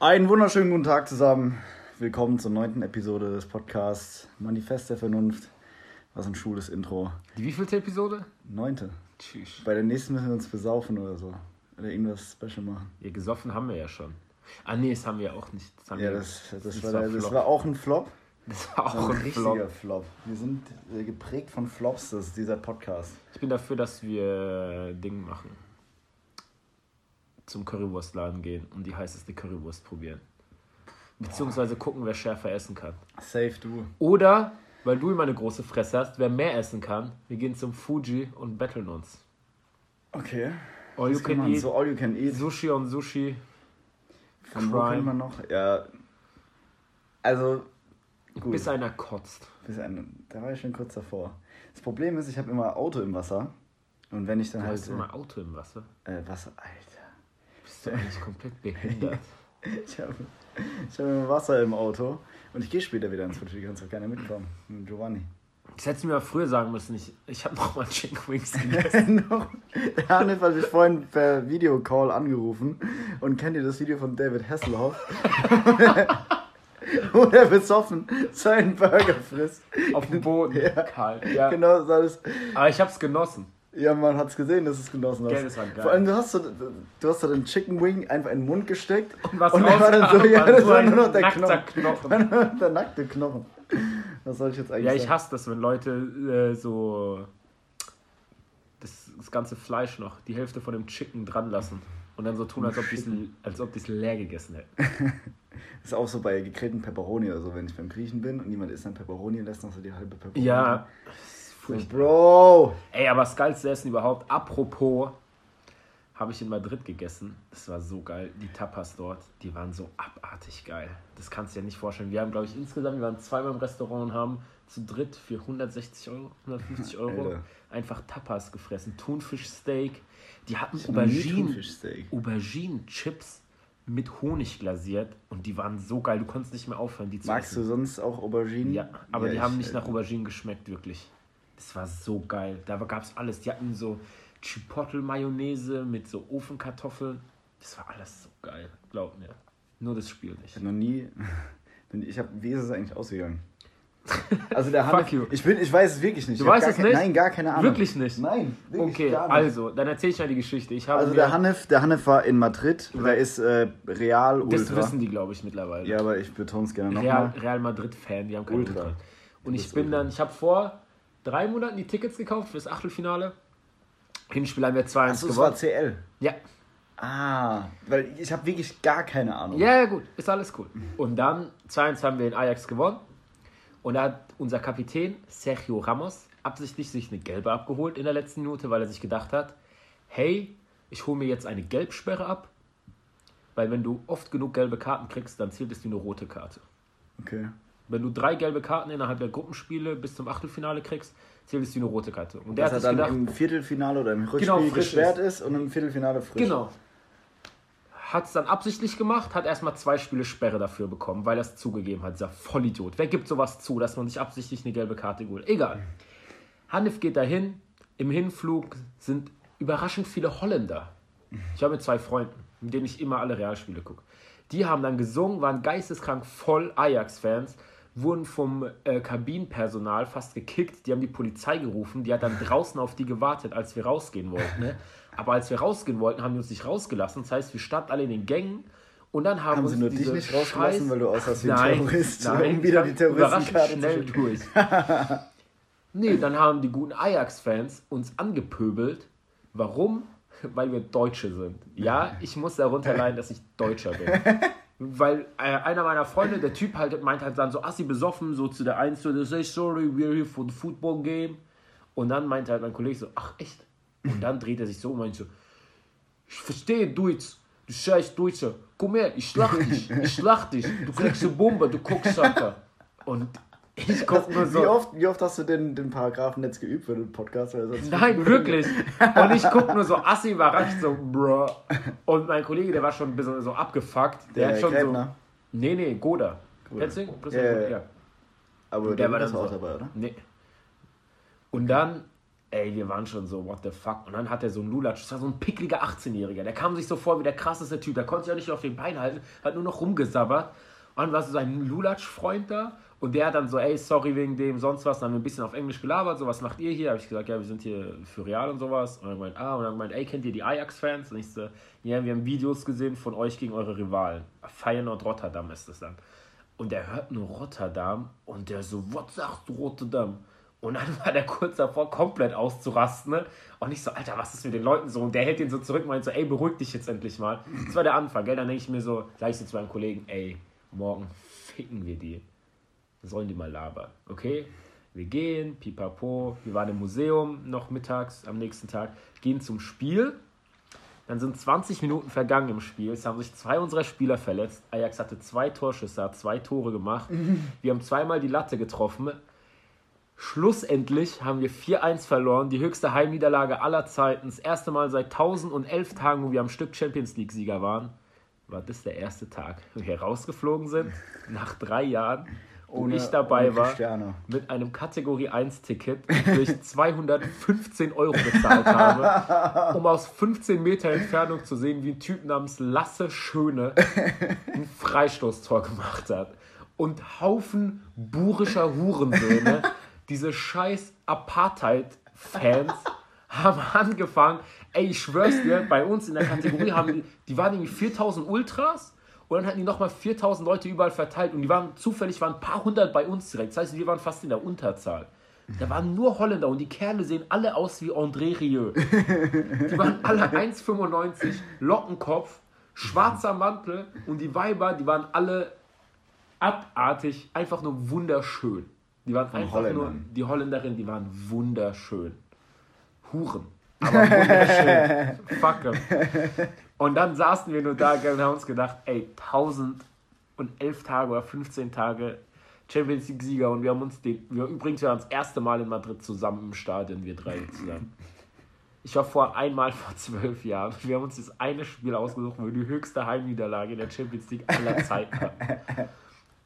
Einen wunderschönen guten Tag zusammen. Willkommen zur neunten Episode des Podcasts Manifest der Vernunft. Was ein schwules Intro. Die wievielte Episode? Neunte. Tschüss. Bei der nächsten müssen wir uns besaufen oder so. Oder irgendwas Special machen. Ja, gesoffen haben wir ja schon. Ah nee, das haben wir auch nicht. Das Ja, das, das, ist war, der, das war auch ein Flop. Das war Das war auch ein ein richtiger Flop. Flop. Wir sind äh, geprägt von Flops, das ist dieser Podcast. Ich bin dafür, dass wir Ding machen. Zum Currywurstladen gehen und die heißeste Currywurst probieren. Beziehungsweise gucken, wer schärfer essen kann. Safe du. Oder, weil du immer eine große Fresse hast, wer mehr essen kann, wir gehen zum Fuji und battlen uns. Okay. All Das you kann can man. eat. So all you can eat. Sushi on Sushi. Von wo Crime. kennt man noch? Ja. Also, gut. Bis einer kotzt. Bis ein, da war ich schon kurz davor. Das Problem ist, ich habe immer Auto im Wasser. Und wenn ich dann Du halt. hast immer Auto im Wasser. Äh, Wasser, Alter. Bist du eigentlich komplett behindert? Ich habe ich hab immer Wasser im Auto. Und ich gehe später wieder ins Fuji, kannst auch gerne mitkommen. Mit Giovanni. Das hättest du mir mal früher sagen müssen. Ich, ich habe noch mal Chicken Wings gegessen. Noch- Der Hanif hat mich vorhin per Videocall angerufen. Und kennt ihr das Video von David Hasselhoff? Wo er besoffen seinen Burger frisst. Auf dem Boden. Ja. Kalt. Ja. Genau, so das. Aber ich hab's genossen. Ja, man hat's gesehen, dass es genossen hast. Gell, das war geil. Vor allem, du hast, so, du hast so den Chicken Wing einfach in den Mund gesteckt. Und was Und war dann so, ja, das war nur noch der Knochen. Knochen. der nackte Knochen. Was soll ich jetzt eigentlich Ja, ich sagen? hasse das, wenn Leute äh, so das, das ganze Fleisch noch, die Hälfte von dem Chicken dran lassen. Und dann so tun, als ob die die's leer gegessen hätten. Das ist auch so bei gegrillten Pepperoni oder so, wenn ich beim Griechen bin und jemand isst dann Pepperoni und lässt noch so die halbe Pepperoni. Ja. So, Bro! Ey, aber geilste Essen überhaupt, apropos, habe ich in Madrid gegessen. Das war so geil. Die Tapas dort, die waren so abartig geil. Das kannst du dir nicht vorstellen. Wir haben, glaube ich, insgesamt, wir waren zweimal im Restaurant und haben zu dritt für 160 Euro, 150 Euro Alter. einfach Tapas gefressen. Thunfischsteak. Die hatten Auberginen. Auberginen-Chips mit Honig glasiert und die waren so geil. Du konntest nicht mehr aufhören, die zu Magst du essen. sonst auch Auberginen? Ja, aber Ja, die haben ich, nicht äh, nach Auberginen geschmeckt, wirklich. Das war so geil. Da gab es alles. Die hatten so Chipotle-Mayonnaise mit so Ofenkartoffeln. Das war alles so geil, glaub mir. Nur das Spiel Ich nicht. habe noch nie. Ich habe, wie ist es eigentlich ausgegangen? Also der Fuck you. ich bin, ich weiß es wirklich nicht. Du Ich hab weißt es nicht? Nein, gar keine Ahnung. Wirklich nicht? Nein, wirklich Okay, gar nicht. also, dann erzähle ich ja die Geschichte. Ich habe Also der Hanif, der Hanif war in Madrid, der ist äh, Real das Ultra. wissen die, glaube ich, mittlerweile. Ja, aber ich betone es gerne Real, nochmal. Real Madrid-Fan, die haben keinen Ultra. Ultra. Und ich bin dann, ich habe vor drei Monaten die Tickets gekauft fürs Achtelfinale. Hinspiel haben wir 2-1 Achso, es war gewonnen. CL. Ja, Ah, weil ich habe wirklich gar keine Ahnung. Ja, ja, gut, ist alles cool. Und dann 2-1 haben wir in Ajax gewonnen. Und da hat unser Kapitän Sergio Ramos absichtlich sich eine gelbe abgeholt in der letzten Minute, weil er sich gedacht hat, hey, ich hole mir jetzt eine Gelbsperre ab, weil wenn du oft genug gelbe Karten kriegst, dann zählt es wie eine rote Karte. Okay. Wenn du drei gelbe Karten innerhalb der Gruppenspiele bis zum Achtelfinale kriegst, zählt es wie eine rote Karte. Und der Dass hat er dann gedacht, im Viertelfinale oder im Rückspiel Genau, frisch gesperrt ist. und im Viertelfinale frisch. Genau. Hat es dann absichtlich gemacht, hat erstmal zwei Spiele Sperre dafür bekommen, weil er es zugegeben hat. Dieser Vollidiot. Wer gibt sowas zu, dass man sich absichtlich eine gelbe Karte holt? Egal. Hanif geht dahin. Im Hinflug sind überraschend viele Holländer. Ich habe mit zwei Freunden, mit denen ich immer alle Realspiele gucke. Die haben dann gesungen, waren geisteskrank voll Ajax-Fans, wurden vom äh, Kabinenpersonal fast gekickt. Die haben die Polizei gerufen. Die hat dann draußen auf die gewartet, als wir rausgehen wollten. Ne? Aber als wir rausgehen wollten, haben die uns nicht rausgelassen. Das heißt, wir standen alle in den Gängen und dann haben, Haben uns sie nur dich nicht rausgelassen, Scheiß- weil du aussahst wie ein nein, Terrorist, Nein, um wieder die Terroristenkarte zu schnell schicken? durch. nee, dann haben die guten Ajax-Fans uns angepöbelt. Warum? Weil wir Deutsche sind. Ja, ich muss darunter leiden, dass ich Deutscher bin. Weil äh, einer meiner Freunde, der Typ halt meint halt dann so assi besoffen, so zu der Eins, so, say sorry, we're here for the football game. Und dann meinte halt mein Kollege so, ach echt? Und dann dreht er sich so um und meint so, ich verstehe Deutsch, du scheiß Deutscher. Komm her, ich schlag dich, ich schlag dich. Du kriegst eine Bombe, du Cocksucker. Und ich guck nur so. Wie, oft, wie oft hast du den, den Paragraphen jetzt geübt für den Podcast? Nein, wirklich. Und ich guck nur so assi überrascht, so, bro. Und mein Kollege, der war schon ein bisschen so abgefuckt. Der, Der hat schon Gräbner. so. Nee, nee, Goda. Ihn? Ja, ja, ja. Aber der war dann auch so. dabei, oder? Nee. Und dann ey, wir waren schon so, what the fuck. Und dann hat er so einen Lulatsch, das war so ein pickliger 18-Jähriger, der kam sich so vor wie der krasseste Typ, der konnte sich auch nicht auf den Beinen halten, hat nur noch rumgesabbert. Und dann war so sein Lulatsch-Freund da und der hat dann so, ey, sorry wegen dem, sonst was. Dann haben wir ein bisschen auf Englisch gelabert, so, was macht ihr hier? Habe ich gesagt, ja, wir sind hier für Real und sowas. Und dann meint, ah, und dann meint, ey, kennt ihr die Ajax-Fans? Und ich so, ja, wir haben Videos gesehen von euch gegen eure Rivalen. Feyenoord Rotterdam ist das dann. Und der hört nur Rotterdam und der so, was sagst du Rotterdam? Und dann war der kurz davor, komplett auszurasten. Ne? Und ich so, Alter, was ist mit den Leuten so? Und der hält ihn so zurück und meint so, ey, beruhig dich jetzt endlich mal. Das war der Anfang, gell? Dann denke ich mir so, sag ich so zu meinem Kollegen, ey, morgen ficken wir die. Sollen die mal labern, okay? Wir gehen, pipapo, wir waren im Museum noch mittags am nächsten Tag, gehen zum Spiel. Dann sind 20 Minuten vergangen im Spiel. Es haben sich zwei unserer Spieler verletzt. Ajax hatte zwei Torschüsse, hat zwei Tore gemacht. Wir haben zweimal die Latte getroffen. Schlussendlich haben wir 4-1 verloren, die höchste Heimniederlage aller Zeiten. Das erste Mal seit 1011 Tagen, wo wir am Stück Champions League-Sieger waren, war das der erste Tag, wo wir rausgeflogen sind, nach drei Jahren, Ohne- ich dabei war, Cristiano. mit einem Kategorie 1-Ticket, wo ich 215 Euro bezahlt habe, um aus 15 Meter Entfernung zu sehen, wie ein Typ namens Lasse Schöne ein Freistoßtor gemacht hat. Und Haufen burischer Hurensöhne, diese scheiß Apartheid-Fans, haben angefangen, ey, ich schwör's dir, bei uns in der Kategorie haben die, die waren irgendwie 4000 Ultras und dann hatten die nochmal 4000 Leute überall verteilt und die waren zufällig waren ein paar hundert bei uns direkt. Das heißt, wir waren fast in der Unterzahl. Da waren nur Holländer und die Kerle sehen alle aus wie André Rieu. Die waren alle 1,95, Lockenkopf, schwarzer Mantel und die Weiber, die waren alle abartig, einfach nur wunderschön. Die waren einfach nur, die Holländerinnen, die waren wunderschön. Huren. Aber wunderschön. Fuck 'em. Und dann saßen wir nur da und haben uns gedacht, ey, 1011 Tage oder 15 Tage Champions League Sieger und wir haben uns den, wir übrigens wir waren das erste Mal in Madrid zusammen im Stadion, wir drei zusammen. Ich war vor einmal vor zwölf Jahren. Wir haben uns das eine Spiel ausgesucht, wo wir die höchste Heimniederlage in der Champions League aller Zeiten hatten.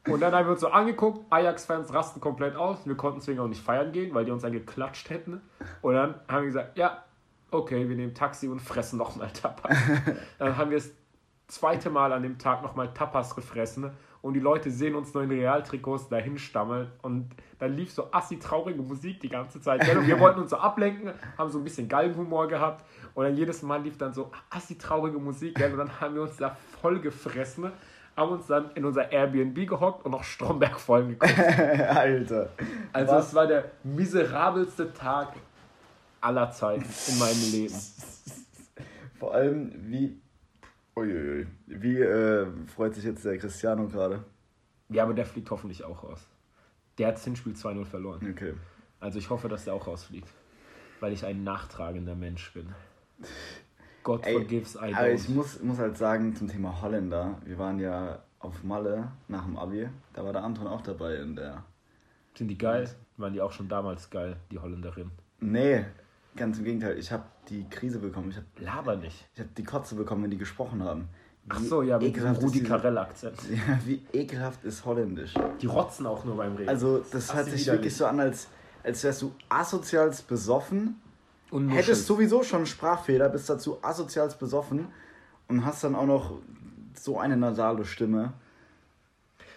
Und dann haben wir uns so angeguckt, Ajax-Fans rasten komplett aus. Wir konnten deswegen auch nicht feiern gehen, weil die uns dann geklatscht hätten. Und dann haben wir gesagt, ja, okay, wir nehmen Taxi und fressen nochmal Tapas. dann haben wir das zweite Mal an dem Tag nochmal Tapas gefressen. Und die Leute sehen uns nur in Realtrikots dahin stammeln. Und dann lief so assi traurige Musik die ganze Zeit. Gell? Und wir wollten uns so ablenken, haben so ein bisschen Galgenhumor gehabt. Und dann jedes Mal lief dann so assi traurige Musik. Gell? Und dann haben wir uns da voll gefressen haben uns dann in unser Airbnb gehockt und noch Stromberg-Folgen geguckt. Alter. Also Was? es war der miserabelste Tag aller Zeiten in meinem Leben. Vor allem, wie. Uiuiui. Wie äh, freut sich jetzt der Cristiano gerade? Ja, aber der fliegt hoffentlich auch raus. Der hat das Hinspiel 2-0 verloren. Okay. Also ich hoffe, dass der auch rausfliegt. Weil ich ein nachtragender Mensch bin. God Ey, forgives, I aber ich muss, muss halt sagen, zum Thema Holländer, wir waren ja auf Malle nach dem Abi, da war der Anton auch dabei in der. Sind die geil? Waren die auch schon damals geil, die Holländerin? Nee, ganz im Gegenteil, ich habe die Krise bekommen, ich habe Laber nicht. ich hab die Kotze bekommen, wenn die gesprochen haben. Ach Wie so, ja, mit Rudi Carell-Akzent. Ja, wie ekelhaft ist Holländisch. Die rotzen auch nur beim Reden. Also, das hört sich wirklich so an, als, als wärst du asozialst besoffen Und hättest sowieso schon einen Sprachfehler, bist dazu asozial besoffen und hast dann auch noch so eine nasale Stimme.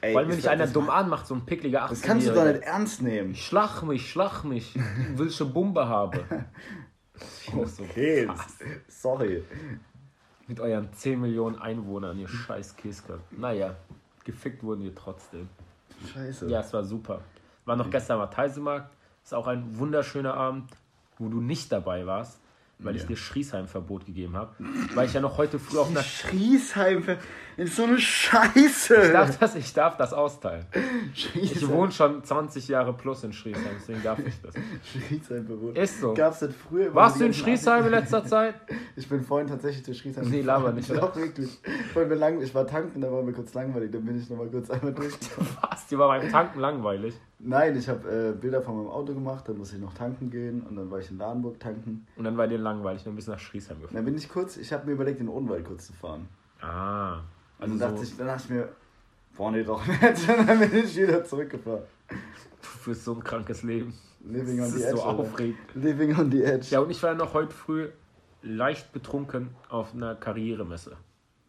Ey, Vor allem, wenn dich einer dumm anmacht, so ein pickliger 18 Das kannst du doch nicht ernst nehmen. Ich schlag mich, schlag mich. Willst du Bombe haben? so Okay, sorry. Mit euren 10 Millionen Einwohnern, ihr scheiß Kisker. Naja, gefickt wurden wir trotzdem. Scheiße. Ja, es war super. War noch gestern mal Teisemarkt. Ist auch ein wunderschöner Abend, wo du nicht dabei warst, weil ich Ja. dir Schriesheim-Verbot gegeben habe. Weil ich ja noch heute früh auf einer. Schriesheim ist so eine Scheiße. Ich darf das, ich darf das austeilen. Ich Schriesheim, wohne schon 20 Jahre plus in Schriesheim, deswegen darf ich das. Schriesheim bewohnt. Ist so. Gab's das früher Warst du in Schriesheim in letzter Zeit? Ich bin vorhin tatsächlich durch Schriesheim. Nee, laber nicht, oder? Doch, wirklich. Vorhin bin lang, ich war tanken, da war mir kurz langweilig, dann bin ich nochmal kurz einmal durch. Was? Die war beim Tanken langweilig. Nein, ich habe äh, Bilder von meinem Auto gemacht, dann muss ich noch tanken gehen und dann war ich in Ladenburg tanken. Und dann war dir langweilig, dann bist du nach Schriesheim gefahren. dann bin ich kurz, ich habe mir überlegt, in Odenwald kurz zu fahren. Ah. Also dann, dachte so, ich, dann dachte ich mir, boah nee, doch nicht. Und dann bin ich wieder zurückgefahren. du führst so ein krankes Leben. Living Das on the ist edge. so Alter. aufregend. Living on the edge. Ja, und ich war noch heute früh leicht betrunken auf einer Karrieremesse.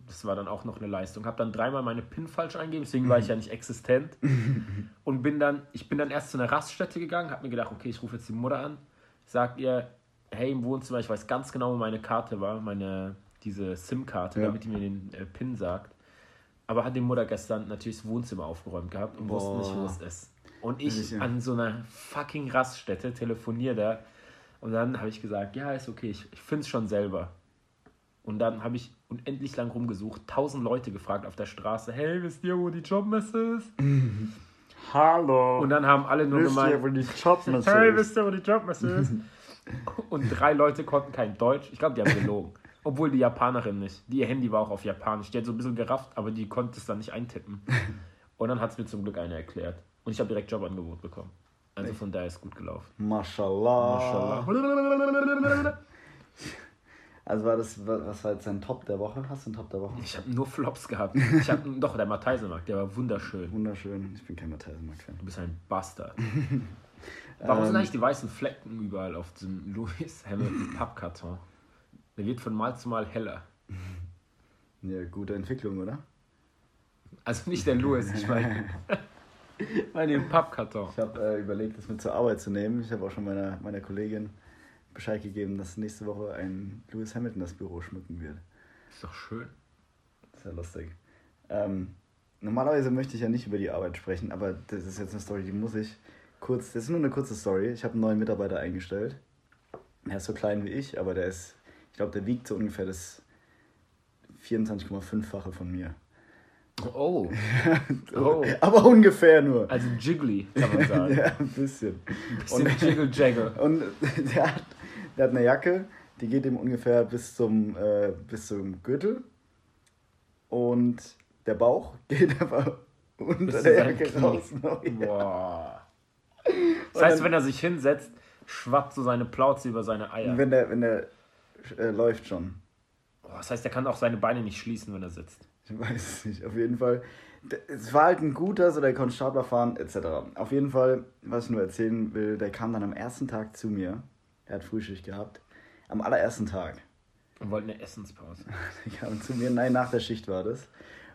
Das war dann auch noch eine Leistung. Habe dann dreimal meine PIN falsch eingegeben, deswegen war ich ja nicht existent. Und bin dann, ich bin dann erst zu einer Raststätte gegangen, habe mir gedacht, okay, ich rufe jetzt die Mutter an, sag ihr, hey, im Wohnzimmer, ich weiß ganz genau, wo meine Karte war, meine, diese SIM-Karte, Ja. damit die mir den äh, PIN sagt. Aber hat die Mutter gestern natürlich das Wohnzimmer aufgeräumt gehabt und wusste nicht, wo Boah. es ist. Und ich Sicher. an so einer fucking Raststätte telefoniere da. Und dann habe ich gesagt, ja, ist okay, ich, ich finde es schon selber. Und dann habe ich unendlich lang rumgesucht, tausend Leute gefragt auf der Straße, hey, wisst ihr, wo die Jobmesse ist? Hallo. Und dann haben alle nur gemeint, wo die Jobmesse hey, wisst ihr, wo die Jobmesse ist? Und drei Leute konnten kein Deutsch. Ich glaube, die haben gelogen. Obwohl die Japanerin nicht. Die, ihr Handy war auch auf Japanisch. Die hat so ein bisschen gerafft, aber die konnte es dann nicht eintippen. Und dann hat es mir zum Glück eine erklärt. Und ich habe direkt Jobangebot bekommen. Also von daher ist gut gelaufen. Mashallah. Mashallah. Also war das, was war jetzt dein Top der Woche? Hast du einen Top der Woche? Ich habe nur Flops gehabt. Ich habe doch der Matheisemarkt, der war wunderschön. Wunderschön. Ich bin kein Matthias-Mark-Fan. Du bist ein Bastard. Warum sind Ähm. eigentlich die weißen Flecken überall auf diesem Louis Hamilton Pappkarton? Der wird von Mal zu Mal heller. Ja, gute Entwicklung, oder? Also nicht der Louis, ich meine. Ich meine den Pappkarton. Ich habe äh, überlegt, das mit zur Arbeit zu nehmen. Ich habe auch schon meiner, meiner Kollegin Bescheid gegeben, dass nächste Woche ein Lewis Hamilton das Büro schmücken wird. Ist doch schön. Sehr lustig. Ähm, normalerweise möchte ich ja nicht über die Arbeit sprechen, aber das ist jetzt eine Story, die muss ich kurz. Das ist nur eine kurze Story. Ich habe einen neuen Mitarbeiter eingestellt. Er ist so klein wie ich, aber der ist, ich glaube, der wiegt so ungefähr das 24,5-fache von mir. Oh. oh. Aber ungefähr nur. Also Jiggly, kann man sagen. Ja, ein bisschen. Bisschen Jiggle Jaggle. Und der hat, der hat eine Jacke, die geht ihm ungefähr bis zum, äh, bis zum Gürtel. Und der Bauch geht aber unter Bis der Jacke raus. Boah. Das heißt, wenn er sich hinsetzt, schwappt so seine Plauze über seine Eier. Wenn der, wenn der äh, läuft schon. Boah, das heißt, er kann auch seine Beine nicht schließen, wenn er sitzt. Ich weiß es nicht. Auf jeden Fall. Es war halt ein guter, so der konnte Stapler fahren, etc. Auf jeden Fall, was ich nur erzählen will, der kam dann am ersten Tag zu mir. Er hat Frühschicht gehabt. Am allerersten Tag. Und wollte eine Essenspause. Die kamen zu mir, nein, nach der Schicht war das.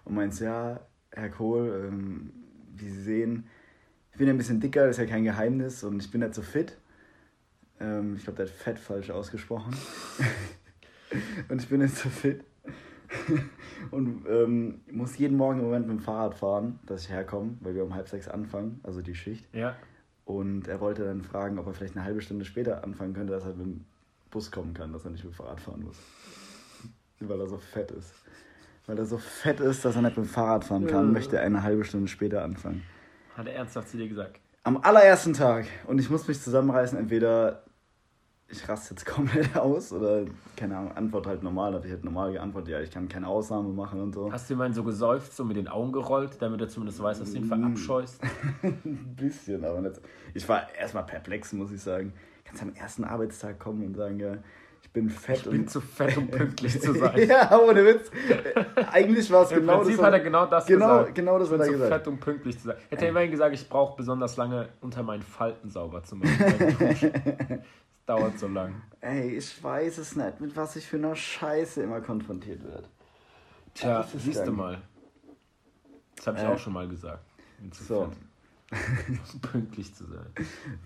Und meint, ja, Herr Kohl, ähm, wie Sie sehen, ich bin ja ein bisschen dicker, das ist ja kein Geheimnis und ich bin nicht so fit. Ähm, ich glaube, der hat fett falsch ausgesprochen. und ich bin nicht so fit. und ähm, muss jeden Morgen im Moment mit dem Fahrrad fahren, dass ich herkomme, weil wir um halb sechs anfangen, also die Schicht. Ja. Und er wollte dann fragen, ob er vielleicht eine halbe Stunde später anfangen könnte, dass er mit dem Bus kommen kann, dass er nicht mit dem Fahrrad fahren muss. Weil er so fett ist. Weil er so fett ist, dass er nicht mit dem Fahrrad fahren kann, Ja. möchte er eine halbe Stunde später anfangen. Hat er ernsthaft zu dir gesagt. Am allerersten Tag. Und ich muss mich zusammenreißen, entweder ich raste jetzt komplett aus oder, keine Ahnung, Antwort halt normal. Habe ich halt normal geantwortet, ja, ich kann keine Ausnahme machen und so. Hast du ihm so gesäuft, so mit den Augen gerollt, damit er zumindest weiß, dass du ihn verabscheust? Ein bisschen, aber nicht. Ich war erstmal perplex, muss ich sagen. Kannst am ersten Arbeitstag kommen und sagen, ja, ich bin fett Ich bin zu fett, um pünktlich zu sein. ja, ohne Witz. Eigentlich war es Im genau Prinzip das. hat er genau das genau, gesagt. genau das Ich bin hat er zu gesagt. fett, um pünktlich zu sein. Hätte er immerhin gesagt, ich brauche besonders lange unter meinen Falten sauber zu machen. Das dauert so lang. Ey, ich weiß es nicht, mit was ich für einer Scheiße immer konfrontiert werde. Tja, das siehst du mal. Das habe ich Äh, auch schon mal gesagt. So. pünktlich zu sein.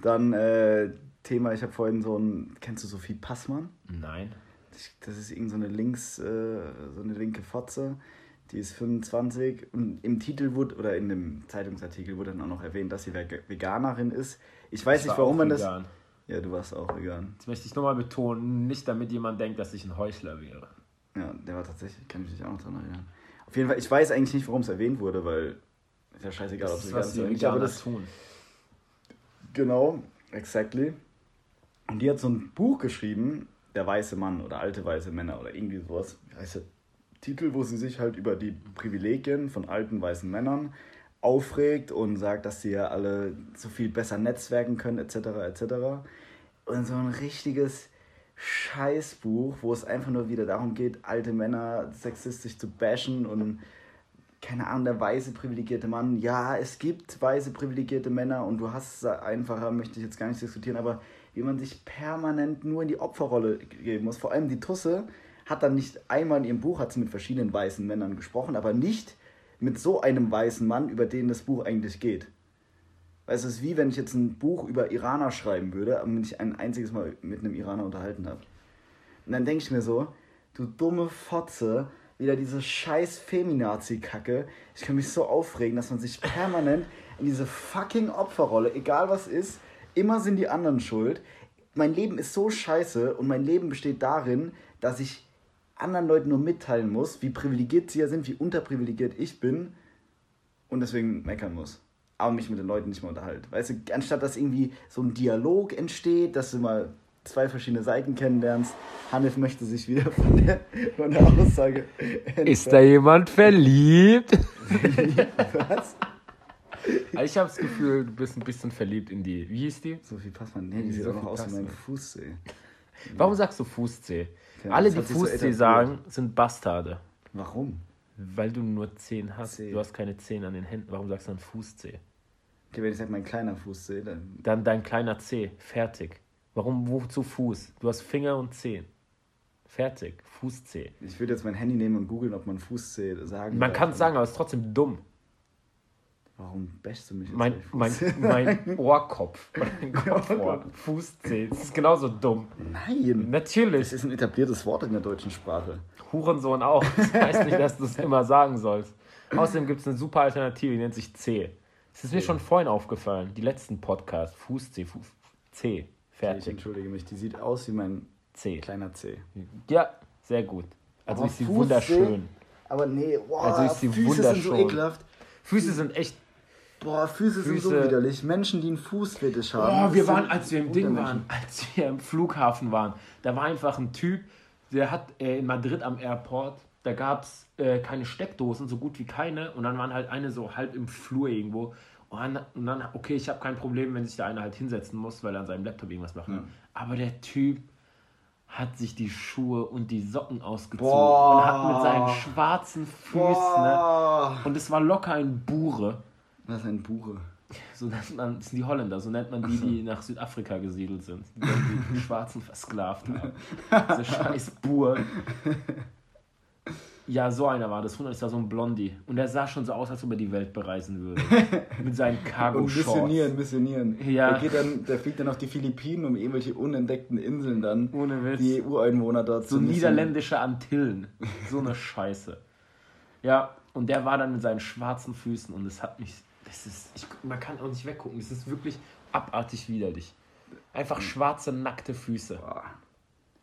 Dann äh, Thema, ich habe vorhin so ein. Kennst du Sophie Passmann? Nein. Das- Das ist irgend so eine links, äh, so eine linke Fotze. Die ist 25 und im Titel wurde, oder in dem Zeitungsartikel wurde dann auch noch erwähnt, dass sie Veg- Veganerin ist. Ich weiß Ich nicht, war warum man das. Ja, du warst auch vegan. Das möchte ich nochmal betonen, nicht damit jemand denkt, dass ich ein Heuchler wäre. Ja, der war tatsächlich, kann ich mich auch noch dran erinnern. Auf jeden Fall, ich weiß eigentlich nicht, warum es erwähnt wurde, weil ist ja scheißegal, ob Das es ist, vegan was ist. Aber Veganer das, tun. genau, exactly. Und die hat so ein Buch geschrieben, Der weiße Mann oder Alte weiße Männer oder irgendwie sowas. Wie heißt der Titel, wo sie sich halt über die Privilegien von alten weißen Männern aufregt und sagt, dass sie ja alle so viel besser netzwerken können, etc. etc. Und so ein richtiges Scheißbuch, wo es einfach nur wieder darum geht, alte Männer sexistisch zu bashen und keine Ahnung, der weiße privilegierte Mann. Ja, es gibt weiße privilegierte Männer und du hast es einfacher, möchte ich jetzt gar nicht diskutieren, aber wie man sich permanent nur in die Opferrolle geben muss. Vor allem die Tusse hat dann nicht einmal in ihrem Buch, hat sie mit verschiedenen weißen Männern gesprochen, aber nicht mit so einem weißen Mann, über den das Buch eigentlich geht. Du, es ist wie wenn ich jetzt ein Buch über Iraner schreiben würde, aber mich ein einziges Mal mit einem Iraner unterhalten habe. Und dann denke ich mir so, du dumme Fotze, wieder diese scheiß Feminazi-Kacke. Ich kann mich so aufregen, dass man sich permanent in diese fucking Opferrolle, egal was ist, immer sind die anderen schuld. Mein Leben ist so scheiße und mein Leben besteht darin, dass ich anderen Leuten nur mitteilen muss, wie privilegiert sie ja sind, wie unterprivilegiert ich bin und deswegen meckern muss. Aber mich mit den Leuten nicht mehr unterhalte. Weißt du, anstatt dass irgendwie so ein Dialog entsteht, dass du mal zwei verschiedene Seiten kennenlernst. Hanif möchte sich wieder von der, von der Aussage. Ist da jemand verliebt? Was? Also ich habe das Gefühl, du bist ein bisschen verliebt in die. Wie hieß die? Sophie Passmann. Nee, die sieht auch noch aus wie mein Fußzeh. Warum sagst du Fußzeh? Ja, Alle, die Fußzeh so sagen, sind Bastarde. Warum? Weil du nur Zehen hast. Zeh. Du hast keine Zehen an den Händen. Warum sagst du dann Fußzeh? Okay, wenn ich sage, mein kleiner Fußzeh, dann. Dann dein kleiner Zeh. Fertig. Warum wozu Fuß? Du hast Finger und Zehen. Fertig. Fußzeh. Ich würde jetzt mein Handy nehmen und googeln, ob man Fußzeh sagen Man kann es sagen, aber es ist trotzdem dumm. Warum bächst du mich jetzt? Mein, mein, mein Ohrkopf. Mein Kopfohr. Fußzeh. Das ist genauso dumm. Nein. Natürlich. Das ist ein etabliertes Wort in der deutschen Sprache. Hurensohn auch. Das heißt nicht, dass du es immer sagen sollst. Außerdem gibt es eine super Alternative, die nennt sich C. Das ist mir schon vorhin aufgefallen. Die letzten Podcasts. Fußzeh. Fuß, C. Fertig. Ich entschuldige mich, die sieht aus wie mein C. kleiner C. Ja, sehr gut. Also aber ist sie wunderschön. Aber nee, wow, also ist sie Füße wunderschön. sind so ekelhaft. Füße sind echt. Boah, Füße, Füße, sind so widerlich. Menschen, die einen Fußfetisch haben. Oh, wir waren, als wir im Ding waren, als wir im Flughafen waren, da war einfach ein Typ, der hat äh, in Madrid am Airport, da gab es äh, keine Steckdosen, so gut wie keine. Und dann waren halt eine so halb im Flur irgendwo. Und dann, und dann okay, ich habe kein Problem, wenn sich der eine halt hinsetzen muss, weil er an seinem Laptop irgendwas macht. Ja. Aber der Typ hat sich die Schuhe und die Socken ausgezogen Boah. und hat mit seinen schwarzen Füßen ne, und es war locker ein Bure. Was ist ein Bure? So nennt man, das sind die Holländer, so nennt man die, die nach Südafrika gesiedelt sind, die, die Schwarzen versklavt haben. Diese scheiß Bur. Ja, so einer war das. Das war so ein Blondie. Und der sah schon so aus, als ob er die Welt bereisen würde. Mit seinen cargo Und missionieren, missionieren. Ja. Der, geht dann, der fliegt dann auf die Philippinen, um irgendwelche unentdeckten Inseln dann, Ohne Witz. die Ureinwohner dort So niederländische Antillen. So eine Scheiße. Ja, und der war dann mit seinen schwarzen Füßen und es hat mich... Das ist, ich, man kann auch nicht weggucken. Es ist wirklich abartig widerlich. Einfach schwarze, nackte Füße. Boah.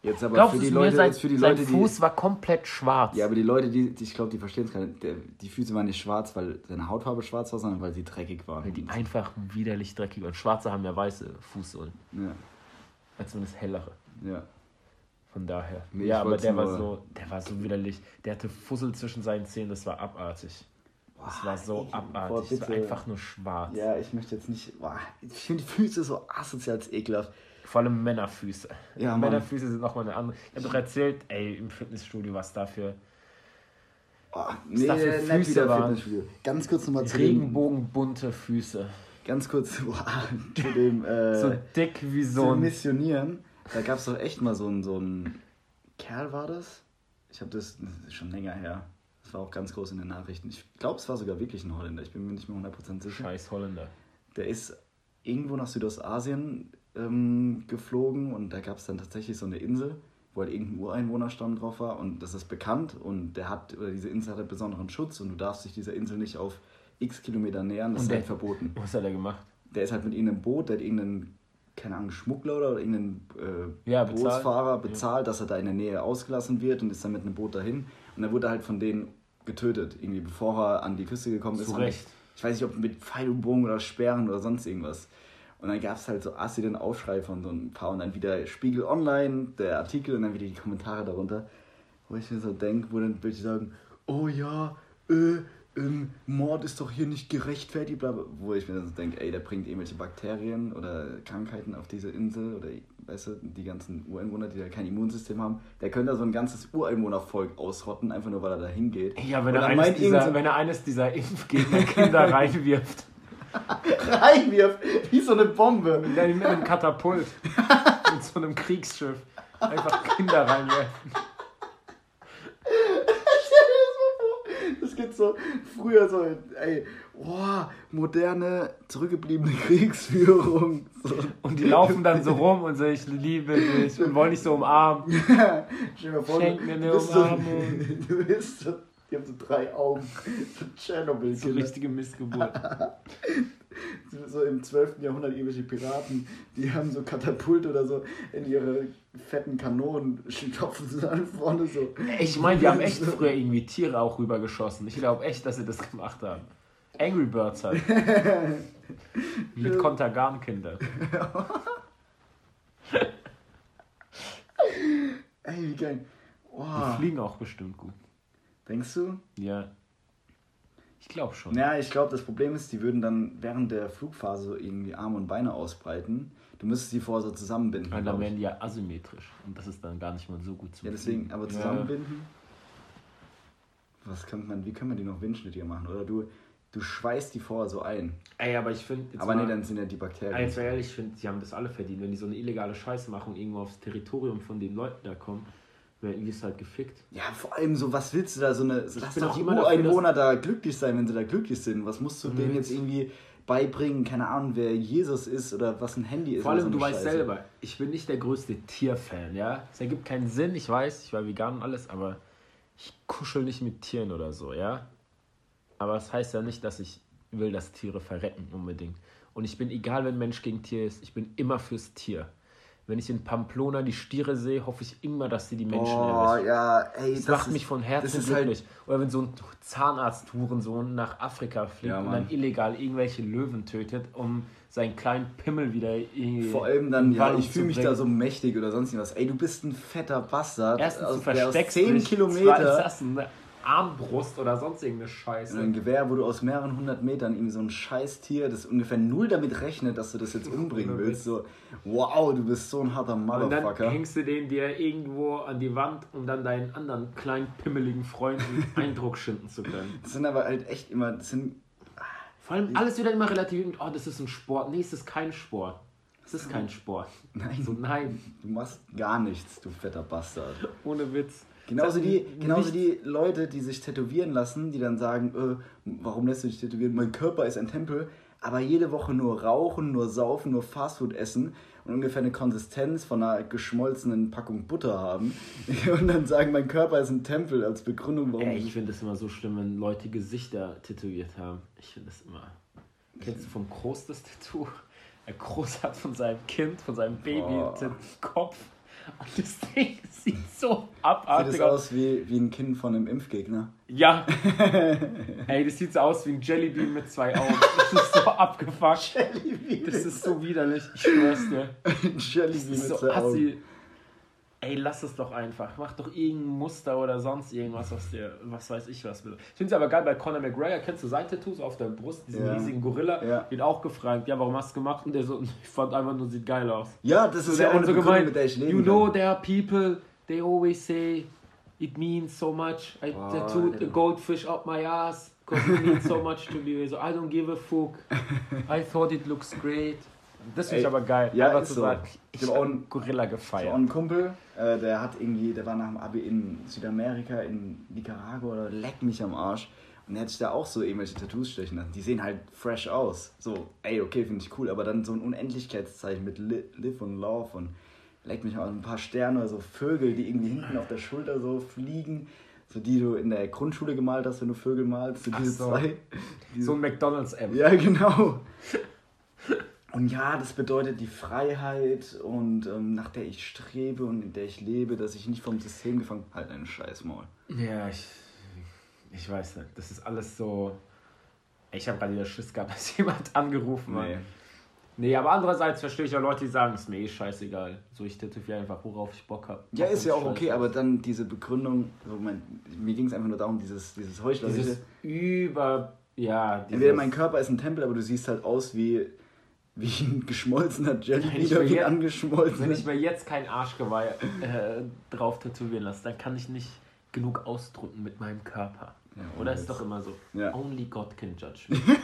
Jetzt aber Glaubst für die Leute, sein, für die sein Leute, Fuß war komplett schwarz. Ja, aber die Leute, die, die ich glaube, die verstehen es gar nicht. Der, die Füße waren nicht schwarz, weil seine Hautfarbe schwarz war, sondern weil sie dreckig waren. Weil die einfach widerlich dreckig waren. Schwarze haben ja weiße Fußsohlen. Ja. Als zumindest hellere. Ja. Von daher. Nee, ja, aber der war so, der war so widerlich. Der hatte Fussel zwischen seinen Zähnen, das war abartig. Das war so ey, abartig. Boah, das war einfach nur schwarz. Ja, ich möchte jetzt nicht. Boah, ich finde die Füße so asozial ekelhaft. Vor allem Männerfüße. Ja, Männerfüße sind nochmal eine andere. Ich habe doch erzählt, ey, im Fitnessstudio, was dafür. Oh, nee, dafür Füße waren. Ganz kurz nochmal zu Regenbogenbunte Füße. Ganz kurz boah, zu dem. Äh, so dick wie so ein. Missionieren. Da gab es doch echt mal so ein, so Kerl, war das? Ich habe das, das ist schon länger her. War auch ganz groß in den Nachrichten. Ich glaube, es war sogar wirklich ein Holländer. Ich bin mir nicht mehr 100% sicher. Scheiß Holländer. Der ist irgendwo nach Südostasien ähm, geflogen und da gab es dann tatsächlich so eine Insel, wo halt irgendein Ureinwohnerstamm drauf war und das ist bekannt und der hat, oder diese Insel hat einen besonderen Schutz und du darfst dich dieser Insel nicht auf x Kilometer nähern, das und ist halt verboten. Was hat er gemacht? Der ist halt mit irgendeinem Boot, der hat irgendeinen, keine Ahnung, Schmuggler oder irgendeinen äh, ja, Bootsfahrer bezahlt, ja. dass er da in der Nähe ausgelassen wird und ist dann mit einem Boot dahin und dann wurde halt von denen getötet, irgendwie bevor er an die Küste gekommen ist. Zu Recht. Ich weiß nicht, ob mit Pfeil und Bogen oder Sperren oder sonst irgendwas. Und dann gab es halt so assi den Aufschrei von so ein paar und dann wieder Spiegel Online, der Artikel und dann wieder die Kommentare darunter, wo ich mir so denke, wo dann welche sagen, oh ja, äh, ähm, Mord ist doch hier nicht gerechtfertigt, bla, wo ich mir dann so denke, ey, der bringt irgendwelche Bakterien oder Krankheiten auf diese Insel oder weißt du, die ganzen Ureinwohner, die da kein Immunsystem haben, der könnte da so ein ganzes Ureinwohnervolk ausrotten, einfach nur weil er da hingeht. Ja, wenn er, eines dieser, wenn er eines dieser Impfgegner-Kinder reinwirft. reinwirft? Wie so eine Bombe. Mit einem Katapult. mit so einem Kriegsschiff. Einfach Kinder reinwerfen. So früher so, ey, boah, moderne, zurückgebliebene Kriegsführung. So. Und die laufen dann so rum und so, ich liebe dich und wollen dich so umarmen. Schenk mir eine Umarmung. Du, du bist so, die haben so drei Augen. So Tschernobyl. So richtige Missgeburt. So im 12. Jahrhundert irgendwelche Piraten, die haben so Katapult oder so in ihre fetten Kanonen, stopfen sie dann vorne so. Ich meine, die haben echt früher irgendwie Tiere auch rübergeschossen. Ich glaube echt, dass sie das gemacht haben. Angry Birds halt. Mit Kontergan-Kinder. Ey, wie geil. Oh. Die fliegen auch bestimmt gut. Denkst du? Ja. Ich glaube schon. Ja, ich glaube, das Problem ist, die würden dann während der Flugphase irgendwie Arme und Beine ausbreiten. Du müsstest sie vorher so zusammenbinden. Weil dann wären die ja asymmetrisch. Und das ist dann gar nicht mal so gut zu Ja, deswegen, aber zusammenbinden. Ja. Was könnte man, wie können wir die noch windschnittiger machen? Oder du, du schweißt die vorher so ein. Ey, aber ich finde. Aber nee, dann sind ja die Bakterien. Ey, jetzt ehrlich, ich finde, sie haben das alle verdient. Wenn die so eine illegale Scheiße machen und irgendwo aufs Territorium von den Leuten da kommen, werden die halt gefickt. Ja, vor allem so, was willst du da so eine. So, lass doch die Ureinwohner da glücklich sein, wenn sie da glücklich sind. Was musst du mhm. denen jetzt irgendwie beibringen, keine Ahnung, wer Jesus ist oder was ein Handy ist. Vor allem, so du weißt selber, ich bin nicht der größte Tierfan, ja. Es ergibt keinen Sinn, ich weiß, ich war vegan und alles, aber ich kuschel nicht mit Tieren oder so, ja. Aber das heißt ja nicht, dass ich will, dass Tiere verrecken unbedingt. Und ich bin, egal wenn Mensch gegen Tier ist, ich bin immer fürs Tier. Wenn ich in Pamplona die Stiere sehe, hoffe ich immer, dass sie die Menschen oh, erwischen. ja, ey, das, das macht ist, mich von Herzen glücklich. Halt Oder wenn so ein Zahnarzt-Hurensohn nach Afrika fliegt ja, und dann illegal irgendwelche Löwen tötet, um seinen kleinen Pimmel wieder irgendwie. Vor allem dann, ja, ich fühle mich da so mächtig oder sonst was. Ey, du bist ein fetter Bastard. Erstens, du versteckst 10 Kilometer. Armbrust oder sonst irgendeine Scheiße. ein Gewehr, wo du aus mehreren hundert Metern irgendwie so ein Scheißtier, das ungefähr null damit rechnet, dass du das jetzt umbringen willst. So, wow, du bist so ein harter Motherfucker. Und dann hängst du den dir irgendwo an die Wand, um dann deinen anderen kleinen, pimmeligen Freunden Eindruck schinden zu können. Das sind aber halt echt immer, das sind... Vor allem alles wieder immer relativ, oh, das ist ein Sport. Nee, es ist kein Sport. Es ist kein Sport. Nein. So, nein. Du machst gar nichts, du fetter Bastard. Ohne Witz. Genauso die, genauso die Leute, die sich tätowieren lassen, die dann sagen, äh, warum lässt du dich tätowieren? Mein Körper ist ein Tempel, aber jede Woche nur rauchen, nur saufen, nur Fastfood essen und ungefähr eine Konsistenz von einer geschmolzenen Packung Butter haben und dann sagen, mein Körper ist ein Tempel als Begründung, warum. Ey, ich finde es immer so schlimm, wenn Leute Gesichter tätowiert haben. Ich finde das immer. Kennst du vom Groß das Tattoo? Groß hat von seinem Kind, von seinem Baby oh. den Kopf und das Ding sieht so abartig aus. Sieht aus wie, wie ein Kind von einem Impfgegner. Ja. Ey, das sieht so aus wie ein Jellybean mit zwei Augen. Das ist so abgefuckt. Jellybean. Das ist so widerlich. Ich schwör's dir. Jellybean mit so zwei Augen. Ey, lass es doch einfach. Mach doch irgendein Muster oder sonst irgendwas, was dir, was weiß ich was will. Ich finde es aber geil bei Conor McGregor. Kennst du sein Tattoos auf der Brust? Diesen ja. riesigen Gorilla. Ja. Wird auch gefragt, ja, warum hast du gemacht? Und der so, ich fand einfach nur, sieht geil aus. Ja, das ist ja auch so gemeint. Mit der ich leben You know, there are people, they always say, it means so much. I oh, tattooed a goldfish up my ass. Because it means so much to me. So, I don't give a fuck. I thought it looks great. Das finde ich aber geil. Ja, Einfach zu so. sagen, ich, habe auch einen Gorilla gefeiert. Ich auch einen Kumpel, äh, der hat irgendwie, der war nach dem Abi in Südamerika, in Nicaragua oder leck mich am Arsch. Und der hat sich da auch so irgendwelche Tattoos stechen lassen. Die sehen halt fresh aus. So, ey, okay, finde ich cool. Aber dann so ein Unendlichkeitszeichen mit Live und Love und leck mich mal ein paar Sterne oder so Vögel, die irgendwie hinten auf der Schulter so fliegen. So die du in der Grundschule gemalt hast, wenn du Vögel malst. So diese so. zwei. Diese, so ein McDonalds-App. Ja, genau. Und ja, das bedeutet die Freiheit und ähm, nach der ich strebe und in der ich lebe, dass ich nicht vom System gefangen halt einen Scheißmaul. Ja, ich, ich weiß nicht. Das ist alles so. Ich habe gerade wieder Schiss gehabt, dass jemand angerufen hat. Nee. Nee, aber andererseits verstehe ich auch Leute, die sagen, ist mir eh scheißegal. So, ich tätowiere einfach, worauf ich Bock habe. Ja, ist ja auch okay, aber dann diese Begründung, so mein, mir ging es einfach nur darum, dieses, dieses Heuchlerische. Dieses über, ja, dieses, Entweder mein Körper ist ein Tempel, aber du siehst halt aus wie, wie ein geschmolzener Jellybean oder wie angeschmolzen. Wenn ich mir jetzt kein Arschgeweih äh, drauf tätowieren lasse, dann kann ich nicht genug ausdrücken mit meinem Körper. Ja, Oder ist doch immer so. Ja. Only God can judge.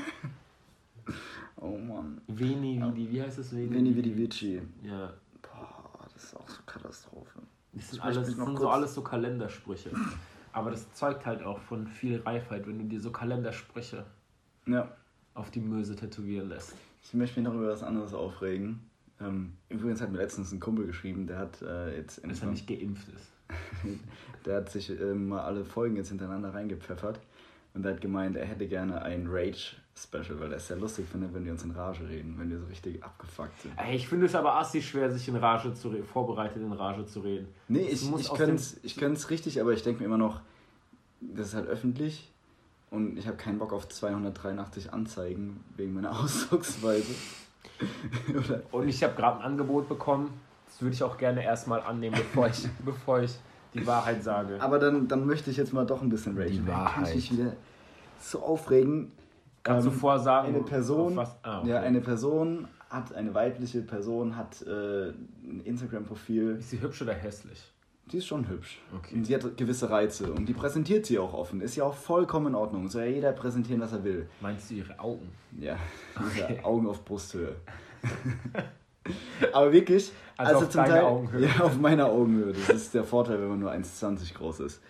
Oh Mann. Veni, Vidi, wie heißt das? Veni Vidi Vici. Ja. Boah, das ist auch so Katastrophe. Das sind, alles, das sind so alles so Kalendersprüche. Aber das zeugt halt auch von viel Reifheit, wenn du dir so Kalendersprüche Ja. auf die Möse tätowieren lässt. Ich möchte mich noch über was anderes aufregen. Ähm, übrigens hat mir letztens ein Kumpel geschrieben, der hat äh, jetzt Dass er nicht geimpft ist. Der hat sich äh, mal alle Folgen jetzt hintereinander reingepfeffert und der hat gemeint, er hätte gerne ein Rage-Special, weil er es sehr lustig findet, wenn wir uns in Rage reden, wenn wir so richtig abgefuckt sind. Ey, ich finde es aber assi schwer, sich in Rage zu re- vorbereitet in Rage zu reden. Nee, ich, ich könnte es richtig, aber ich denke mir immer noch, das ist halt öffentlich und ich habe keinen Bock auf 283 Anzeigen wegen meiner Ausdrucksweise. Und ich habe gerade ein Angebot bekommen. Das würde ich auch gerne erstmal annehmen, bevor ich, bevor ich die Wahrheit sage. Aber dann, dann möchte ich jetzt mal doch ein bisschen ragen. Die Dann Kann Wahrheit. ich mich wieder so aufregen. Kannst Ähm, du vorsagen, Eine Person, was? Ah, okay. ja, eine Person hat, eine weibliche Person hat äh, ein Instagram-Profil. Ist sie hübsch oder hässlich? Die ist schon hübsch. Okay. Und sie hat gewisse Reize und die präsentiert sie auch offen. Ist ja auch vollkommen in Ordnung. Soll ja jeder präsentieren, was er will. Meinst du ihre Augen? Ja, diese Augen auf Brusthöhe. Aber wirklich, Also auf zum Teil, Augenhöhe. Ja, auf meiner Augenhöhe. Das ist der Vorteil, wenn man nur 1,20 groß ist.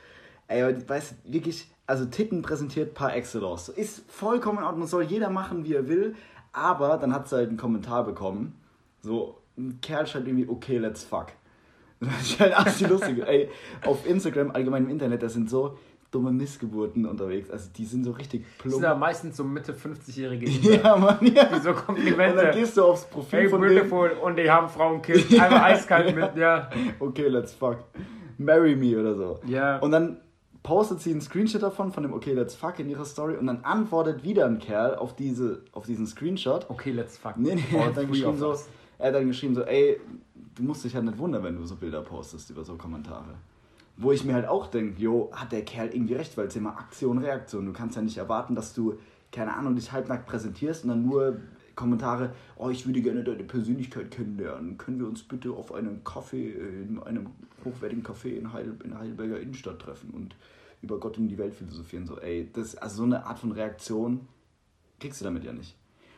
Ey, aber weißt du, wirklich, also Titten präsentiert par excellence. Ist vollkommen in Ordnung, soll jeder machen, wie er will. Aber dann hat sie halt einen Kommentar bekommen. So, ein Kerl schreibt irgendwie, okay, let's fuck. Das ist halt assi lustig. Ey, auf Instagram, allgemein im Internet, da sind so dumme Missgeburten unterwegs. Also die sind so richtig Das plump. sind ja meistens so Mitte 50-jährige Ja, Mann, ja. Die so Und dann Komplimente. gehst du aufs Profil Hey, von beautiful. Und die haben Frauenkind. Einfach eiskalt mit, ja. Okay, let's fuck. Marry me oder so. Ja. Und dann postet sie einen Screenshot davon, von dem Okay, let's fuck in ihrer Story. Und dann antwortet wieder ein Kerl auf, diese, auf diesen Screenshot. Okay, let's fuck. Nee, nee, er All hat dann geschrieben so, er hat dann geschrieben so, ey, du musst dich halt nicht wundern, wenn du so Bilder postest über so Kommentare. Wo ich mir halt auch denke, jo, hat der Kerl irgendwie recht, weil es immer Aktion, Reaktion. Du kannst ja nicht erwarten, dass du, keine Ahnung, dich halbnackt präsentierst und dann nur Kommentare, oh, ich würde gerne deine Persönlichkeit kennenlernen. Können wir uns bitte auf einen Kaffee, in einem hochwertigen Café in, Heidel, in Heidelberger Innenstadt treffen und über Gott und die Welt philosophieren. So, ey, das, also so eine Art von Reaktion kriegst du damit ja nicht.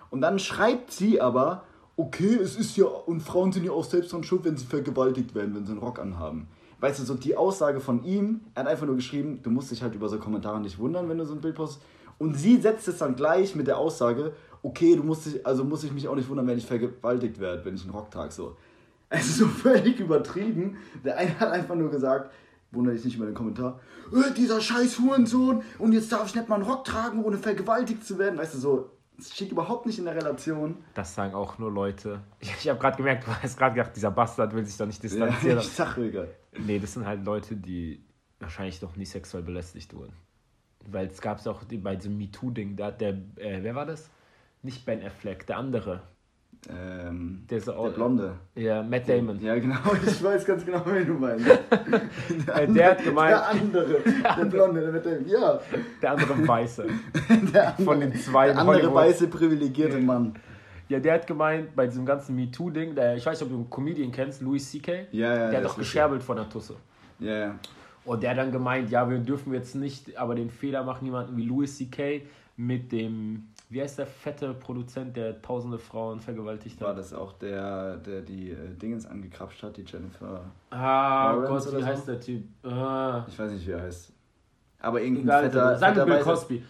Und dann schreibt sie aber, okay, es ist ja, und Frauen sind ja auch selbst dran schuld, wenn sie vergewaltigt werden, wenn sie einen Rock anhaben. Weißt du, so die Aussage von ihm, er hat einfach nur geschrieben, du musst dich halt über so Kommentare nicht wundern, wenn du so ein Bild postest. Und sie setzt es dann gleich mit der Aussage, okay, du musst dich, also muss ich mich auch nicht wundern, wenn ich vergewaltigt werde, wenn ich einen Rock trage. So. Es ist so völlig übertrieben. Der eine hat einfach nur gesagt, wundere dich nicht über den Kommentar, äh, dieser scheiß Hurensohn und jetzt darf ich nicht mal einen Rock tragen, ohne vergewaltigt zu werden. Weißt du, so, es steht überhaupt nicht in der Relation. Das sagen auch nur Leute. Ich, ich habe gerade gemerkt, du hast gerade gedacht, dieser Bastard will sich da nicht Ja, distanzieren. ich sag ruhiger. Nee, das sind halt Leute, die wahrscheinlich noch nie sexuell belästigt wurden. Weil es gab es auch bei diesem MeToo-Ding, da hat der, äh, wer war das? Nicht Ben Affleck, der andere. Ähm, Der, so, der Blonde. Ja, Matt Damon. Ja, genau, ich weiß ganz genau, wen du meinst. Äh, der hat gemeint, Der andere, der Blonde, der mit dem, ja. der andere Weiße. Der andere, Von den zwei der andere Hollywood. weiße, privilegierte Mann. Ja, der hat gemeint, bei diesem ganzen MeToo-Ding, der- ich weiß nicht, ob du einen Comedian kennst, Louis C.K., Ja, ja, der der hat doch gescherbelt von der Tusse. Ja, ja. Und der hat dann gemeint, ja, wir dürfen jetzt nicht, aber den Fehler machen jemanden wie Louis C.K. mit dem, wie heißt der fette Produzent, der tausende Frauen vergewaltigt War hat? das auch der, der die äh, Dingens angekrapscht hat, die Jennifer? Ah, Lawrence Gott, wie so? heißt der Typ? Ah, Ich weiß nicht, wie er heißt. Aber irgendein egal, fetter, sagen wir Bill Cosby.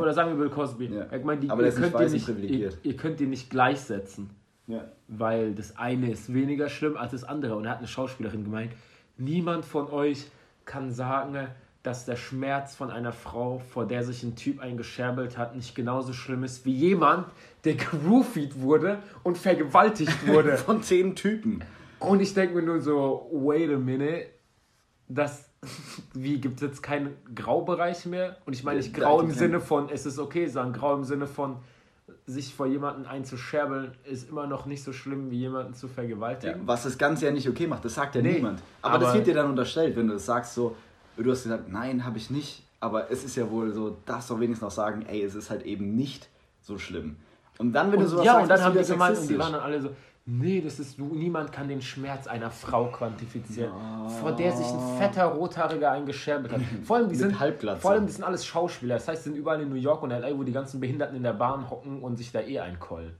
Oder sagen wir Bill Cosby. Ja. Ich meine, die, Aber der ihr, könnt weiß nicht, ihr, privilegiert. ihr könnt die nicht gleichsetzen. Ja. weil das eine ist weniger schlimm als das andere. Und er hat eine Schauspielerin gemeint, niemand von euch kann sagen, dass der Schmerz von einer Frau, vor der sich ein Typ eingescherbelt hat, nicht genauso schlimm ist wie jemand, der geroofied wurde und vergewaltigt wurde. Von zehn Typen. und ich denke mir nur so, wait a minute, das, wie, gibt es jetzt keinen Graubereich mehr? Und ich meine nicht grau im gibt's Sinne von, es ist okay, sondern grau im Sinne von, sich vor jemanden einzuscherbeln, ist immer noch nicht so schlimm, wie jemanden zu vergewaltigen. Ja, was das Ganze ja nicht okay macht, das sagt ja Nee, niemand. Aber, aber- das wird dir dann unterstellt, wenn du das sagst, so, du hast gesagt, nein, habe ich nicht. Aber es ist ja wohl so, darfst du wenigstens noch sagen, ey, es ist halt eben nicht so schlimm. Und dann, wenn du sowas ja, sagst, und dann haben die gemeint, und die waren dann alle so, nee, das ist, du- niemand kann den Schmerz einer Frau quantifizieren, vor der sich ein fetter Rothaariger eingescherbelt hat. Vor allem, die sind, Halbglatze. vor allem, die sind alles Schauspieler, das heißt, die sind überall in New York und LA, wo die ganzen Behinderten in der Bahn hocken und sich da eh einkeulen.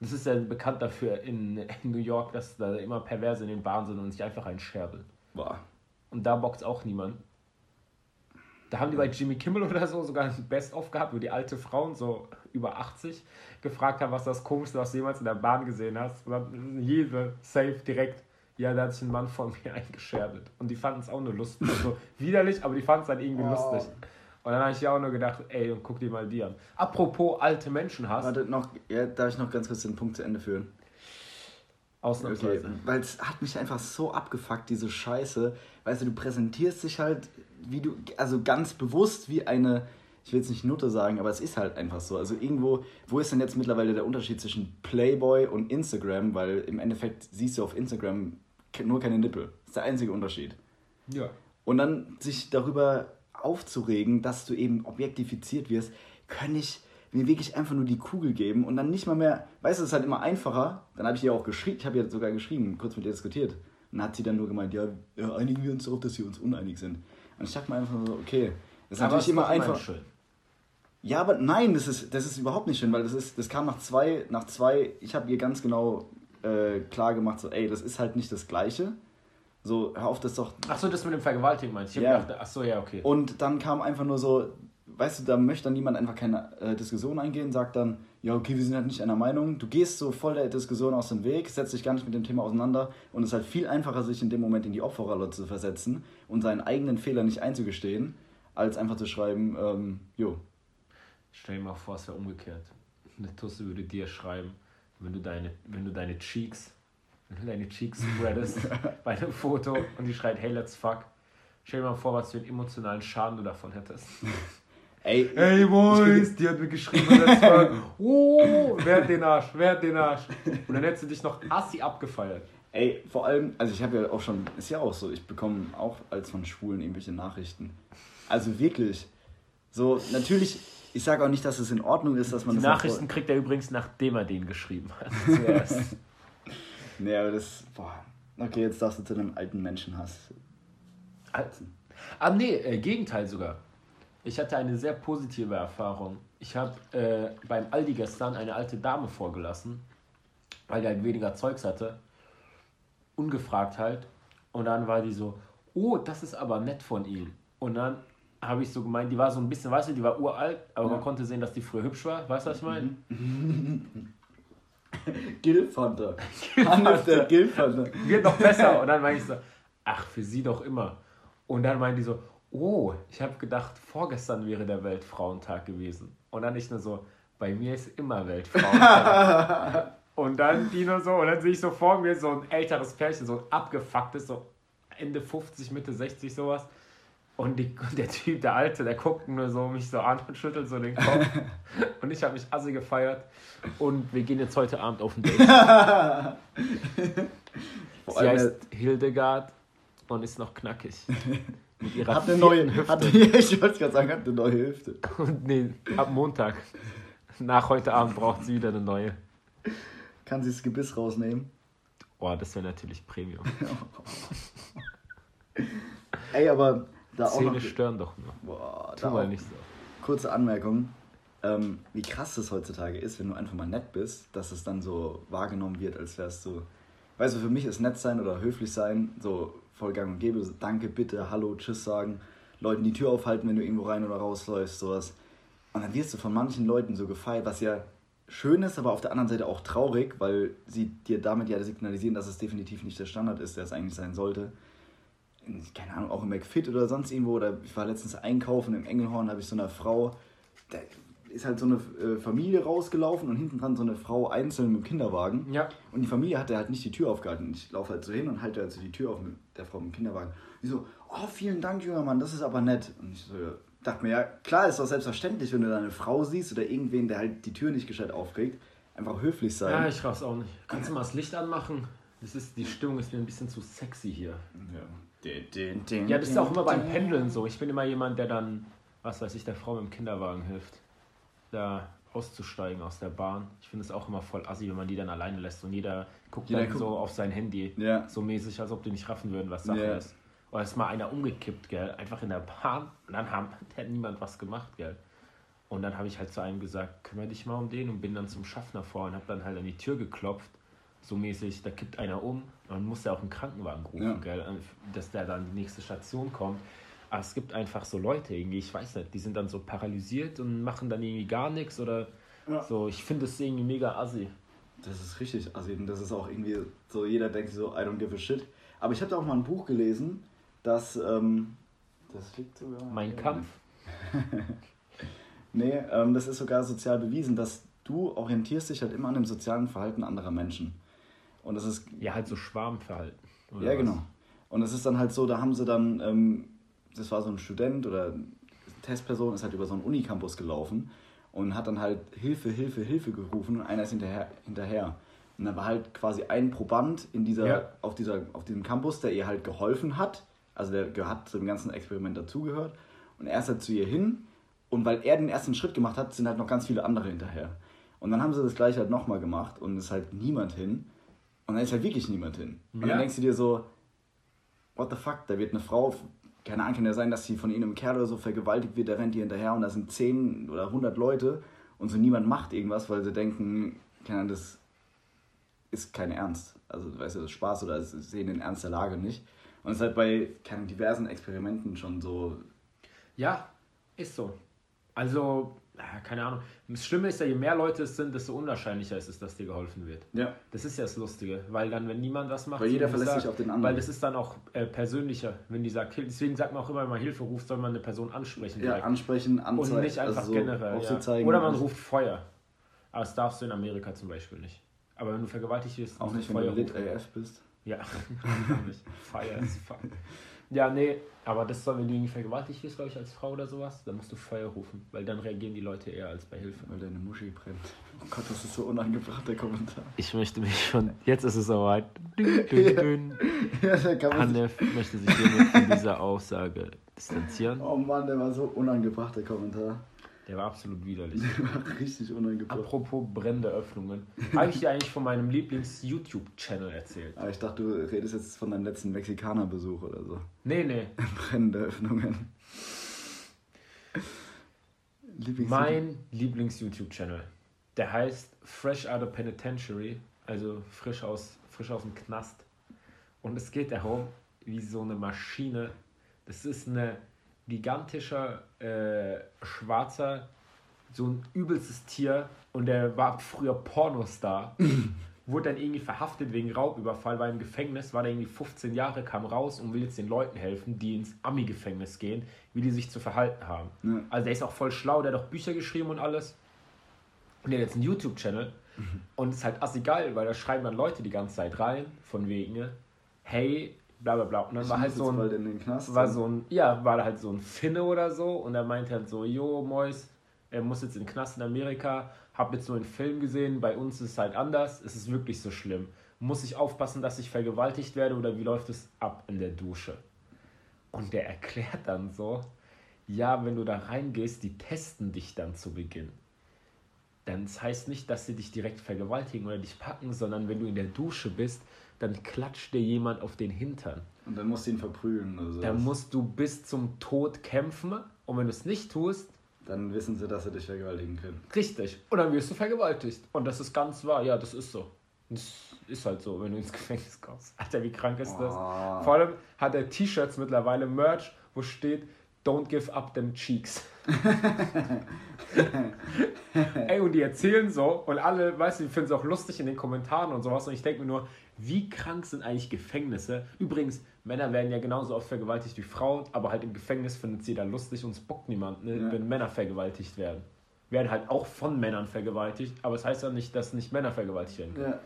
Das ist ja bekannt dafür in, in New York, dass da immer Perverse in den Bahnen sind und sich einfach einscherbeln. Boah. Und da bockt auch niemand. Da haben die bei Jimmy Kimmel oder so sogar ein Best-of gehabt, wo die alte Frauen, so über 80, gefragt haben, was das Komischste, was du jemals in der Bahn gesehen hast. Und dann jede safe direkt, ja, da hat sich ein Mann vor mir eingescherbelt. Und die fanden es auch nur lustig. Also widerlich, aber die fanden es dann irgendwie Oh. lustig. Und dann habe ich ja auch nur gedacht, ey, und guck dir mal die an. Apropos alte Menschenhass, Warte, noch, ja, darf ich noch ganz kurz den Punkt zu Ende führen? Okay, ausnahmsweise. weil es hat mich einfach so abgefuckt, diese Scheiße. Weißt du, du präsentierst dich halt, wie du, also ganz bewusst wie eine, ich will jetzt nicht Nutte sagen, aber es ist halt einfach so. Also irgendwo, wo ist denn jetzt mittlerweile der Unterschied zwischen Playboy und Instagram? Weil im Endeffekt siehst du auf Instagram nur keine Nippel. Das ist der einzige Unterschied. Ja. Und dann sich darüber aufzuregen, dass du eben objektifiziert wirst, kann ich mir wirklich einfach nur die Kugel geben und dann nicht mal mehr, weißt du, es ist halt immer einfacher. Dann habe ich ihr auch geschrieben, ich habe ihr sogar geschrieben, kurz mit ihr diskutiert. Und dann hat sie dann nur gemeint, ja, ja, einigen wir uns darauf, dass wir uns uneinig sind. Und ich dachte mir einfach so, okay, das ist Aber natürlich immer einfach. schön. Ja, aber nein, das ist, das ist überhaupt nicht schön, weil das ist, das kam nach zwei, nach zwei, ich habe ihr ganz genau äh, klar gemacht, so, ey, das ist halt nicht das Gleiche. So, hör auf, das doch. Achso, das mit dem Vergewaltigen meinst du? Ich Ja. hab gedacht, achso, ja, okay. Und dann kam einfach nur so, weißt du, da möchte dann niemand einfach keine äh, Diskussion eingehen, sagt dann, ja, okay, wir sind halt nicht einer Meinung. Du gehst so voll der Diskussion aus dem Weg, setzt dich gar nicht mit dem Thema auseinander und es ist halt viel einfacher, sich in dem Moment in die Opferrolle zu versetzen und seinen eigenen Fehler nicht einzugestehen, als einfach zu schreiben, ähm, jo, Stell dir mal vor, es wäre umgekehrt. Eine Tusse würde dir schreiben, wenn du deine, wenn du deine Cheeks, wenn du deine Cheeks spreadest bei einem Foto und die schreit, hey, let's fuck. Stell dir mal vor, was für einen emotionalen Schaden du davon hättest. ey, Hey Boys, die hat mir geschrieben, let's fuck. Oh, wer hat den Arsch, wer hat den Arsch? Und dann hättest du dich noch assi abgefeiert. Ey, vor allem, also ich habe ja auch schon, ist ja auch so, ich bekomme auch als von Schwulen irgendwelche Nachrichten. Also wirklich. So, natürlich, ich sage auch nicht, dass es in Ordnung ist, dass man Die das Nachrichten kriegt er übrigens, nachdem er den geschrieben hat. Zuerst. Nee, aber das, boah. Okay, jetzt darfst du zu einem alten Menschenhass. Als- Ah, nee, äh, Gegenteil sogar. Ich hatte eine sehr positive Erfahrung. Ich habe äh, beim Aldi gestern eine alte Dame vorgelassen, weil die halt weniger Zeugs hatte. Ungefragt halt. Und dann war die so, oh, das ist aber nett von ihm. Und dann habe ich so gemeint, die war so ein bisschen, weißt du, die war uralt, aber man konnte sehen, dass die früher hübsch war. Weißt du, was ich meine? Gilfhunter. Hannes der Gilfhunter. wird noch besser. Und dann meine ich so, ach, für sie doch immer. Und dann meinte die so, oh, ich habe gedacht, vorgestern wäre der Weltfrauentag gewesen. Und dann ich nur so, bei mir ist immer Weltfrauentag. und dann die nur so, und dann sehe ich so vor mir so ein älteres Pärchen, so ein abgefucktes, so Ende 50, Mitte 60 sowas. Und, die, der Typ, der Alte, der guckt nur so mich so an und schüttelt so den Kopf. und ich habe mich assi gefeiert. Und wir gehen jetzt heute Abend auf ein Date. Sie heißt Hildegard und ist noch knackig. Mit ihrer hat eine neue Hüfte. Hat, ich wollte gerade sagen, hat eine neue Hüfte. Und nee, ab Montag. Nach heute Abend braucht sie wieder eine neue. Kann sie das Gebiss rausnehmen? Boah, das wäre natürlich Premium. Ey, aber da auch Zähne noch. stören doch nur. Boah, Tu da mal nicht so. kurze Anmerkung. Ähm, wie krass das heutzutage ist, wenn du einfach mal nett bist, dass es dann so wahrgenommen wird, als wärst du. Weißt du, für mich ist nett sein oder höflich sein so voll gang und gäbe. So, Danke, bitte, hallo, tschüss sagen. Leuten die Tür aufhalten, wenn du irgendwo rein oder rausläufst, sowas. Und dann wirst du von manchen Leuten so gefeiert, was ja schön ist, aber auf der anderen Seite auch traurig, weil sie dir damit ja signalisieren, dass es definitiv nicht der Standard ist, der es eigentlich sein sollte. In, keine Ahnung, auch im McFit oder sonst irgendwo. Oder ich war letztens einkaufen im Engelhorn, habe ich so einer Frau, da ist halt so eine äh, Familie rausgelaufen und hinten dran so eine Frau einzeln mit dem Kinderwagen. Ja. Und die Familie hatte halt nicht die Tür aufgehalten. Ich laufe halt so hin und halte halt so die Tür auf mit der Frau mit dem Kinderwagen. Die so, oh, vielen Dank, junger Mann, das ist aber nett. Und ich so, ja, dachte mir, ja, klar ist doch selbstverständlich, wenn du deine Frau siehst oder irgendwen, der halt die Tür nicht gescheit aufkriegt, einfach höflich sein. Ja, ich raff's auch nicht. Kannst du mal das Licht anmachen? Das ist, die Stimmung ist mir ein bisschen zu sexy hier. Ja, Ja, das ist auch immer beim Pendeln so. Ich bin immer jemand, der dann, was weiß ich, der Frau mit dem Kinderwagen hilft, da auszusteigen aus der Bahn. Ich finde es auch immer voll assi, wenn man die dann alleine lässt und jeder guckt Jeder dann guckt- so auf sein Handy. Ja. So mäßig, als ob die nicht raffen würden, was Sache Ja. ist. Oder ist mal einer umgekippt, gell? Einfach in der Bahn. Und dann haben, hat niemand was gemacht, gell? Und dann habe ich halt zu einem gesagt, kümmere dich mal um den und bin dann zum Schaffner vor und habe dann halt an die Tür geklopft. So mäßig, da kippt einer um. Und dann muss er auch einen Krankenwagen rufen, Ja. gell? Dass der dann die nächste Station kommt. Aber es gibt einfach so Leute irgendwie, ich weiß nicht, die sind dann so paralysiert und machen dann irgendwie gar nichts oder Ja. so. Ich finde es irgendwie mega assi. Das ist richtig assi und das ist auch irgendwie so, jeder denkt so, I don't give a shit. Aber ich habe da auch mal ein Buch gelesen, das, ähm, das liegt sogar... Mein Kampf. Nee, ähm, das ist sogar sozial bewiesen, dass du orientierst dich halt immer an dem sozialen Verhalten anderer Menschen. Und das ist Ja, halt so Schwarmverhalten. Ja, was? genau. Und es ist dann halt so, da haben sie dann, ähm, das war so ein Student oder Testperson, ist halt über so einen Unicampus gelaufen und hat dann halt Hilfe, Hilfe, Hilfe gerufen und einer ist hinterher. hinterher. Und dann war halt quasi ein Proband in dieser, Ja. auf, dieser, auf diesem Campus, der ihr halt geholfen hat. Also der hat zu dem ganzen Experiment dazugehört. Und er ist halt zu ihr hin. Und weil er den ersten Schritt gemacht hat, sind halt noch ganz viele andere hinterher. Und dann haben sie das gleiche halt nochmal gemacht und es ist halt niemand hin. Und dann ist halt wirklich niemand hin. Und Ja. dann denkst du dir so, what the fuck, da wird eine Frau, keine Ahnung, kann ja sein, dass sie von einem Kerl oder so vergewaltigt wird, der rennt ihr hinterher und da sind 10 oder 100 Leute und so niemand macht irgendwas, weil sie denken, keine Ahnung, das ist kein Ernst. Also, weißt du, das ist Spaß oder sie sehen den Ernst der Lage nicht. Und es ist halt bei keine, diversen Experimenten schon so, Ja, ist so. Also, keine Ahnung. Das Schlimme ist ja, je mehr Leute es sind, desto unwahrscheinlicher ist es, dass dir geholfen wird. ja, Das ist ja das Lustige, weil dann, wenn niemand was macht, Weil jeder verlässt sich auf den anderen. Weil das ist dann auch äh, persönlicher, wenn die sagt, deswegen sagt man auch immer, wenn man Hilfe ruft, soll man eine Person ansprechen. ja direkt. ansprechen, anzeigen. und nicht einfach also so generell. Ja. Oder man ruft Feuer. Aber das darfst du in Amerika zum Beispiel nicht. Aber wenn du vergewaltigt wirst, Auch nicht, du wenn du Feuer lit rufen. AF bist. Ja. Feuer ist fuck. Ja, nee, aber das soll, wenn du irgendwie vergewaltigt wirst, glaube ich, als Frau oder sowas, dann musst du Feuer rufen, weil dann reagieren die Leute eher als bei Hilfe. Weil deine Muschi brennt. Oh Gott, das ist so unangebracht, der Kommentar. Ich möchte mich schon, jetzt ist es soweit. Dün, dün, dün. Ja, da kann man sich, Hanef möchte sich hiermit von dieser Aussage distanzieren. oh Mann, der war so unangebracht, der Kommentar. Der war absolut widerlich. Der war richtig unangebracht. Apropos brennende Öffnungen. Habe ich dir eigentlich von meinem Lieblings-YouTube-Channel erzählt? Aber ich dachte, du redest jetzt von deinem letzten Mexikanerbesuch oder so. Nee, nee. Brennende Öffnungen. Lieblings Mein Lieblings-YouTube-Channel. Der heißt Fresh Out of Penitentiary, also frisch aus, frisch aus dem Knast. Und es geht darum, wie so eine Maschine. Das ist ein gigantischer äh, schwarzer, so ein übelstes Tier. Und der war früher Pornostar. Wurde dann irgendwie verhaftet wegen Raubüberfall, war im Gefängnis, war da irgendwie 15 Jahre, kam raus und will jetzt den Leuten helfen, die ins Ami-Gefängnis gehen, wie die sich zu verhalten haben. Ja. Also der ist auch voll schlau, der hat auch Bücher geschrieben und alles. Und der hat jetzt einen YouTube-Channel. Und es ist halt assi geil, weil da schreiben dann Leute die ganze Zeit rein, von wegen, hey, bla bla bla. Und dann Ich war halt so ein, bald in den Knast. war so ein, ja, war halt so ein Finne oder so und er meinte halt so, jo, Mois, er muss jetzt in den Knast in Amerika, hab jetzt nur einen Film gesehen, bei uns ist es halt anders, es ist wirklich so schlimm. Muss ich aufpassen, dass ich vergewaltigt werde oder wie läuft es ab in der Dusche? Und der erklärt dann so, ja, wenn du da reingehst, die testen dich dann zu Beginn. Dann das heißt nicht, dass sie dich direkt vergewaltigen oder dich packen, sondern wenn du in der Dusche bist, dann klatscht dir jemand auf den Hintern. Und dann musst du ihn verprügeln oder so. Dann musst du bis zum Tod kämpfen und wenn du es nicht tust, Dann wissen sie, dass sie dich vergewaltigen können. richtig. Und dann wirst du vergewaltigt. Und das ist ganz wahr. Ja, das ist so. Das ist halt so, wenn du ins Gefängnis kommst. Alter, wie krank ist das? Oh. Vor allem hat er T-Shirts mittlerweile, Merch, wo steht, don't give up them cheeks. Ey, und die erzählen so und alle, weißt du, die finden es auch lustig in den Kommentaren und sowas. Und ich denke mir nur, wie krank sind eigentlich Gefängnisse? Übrigens, Männer werden ja genauso oft vergewaltigt wie Frauen, aber halt im Gefängnis findet sie dann lustig und es bockt niemand, ne, Ja. wenn Männer vergewaltigt werden. Werden halt auch von Männern vergewaltigt, aber es heißt ja nicht, dass nicht Männer vergewaltigt werden. Ja.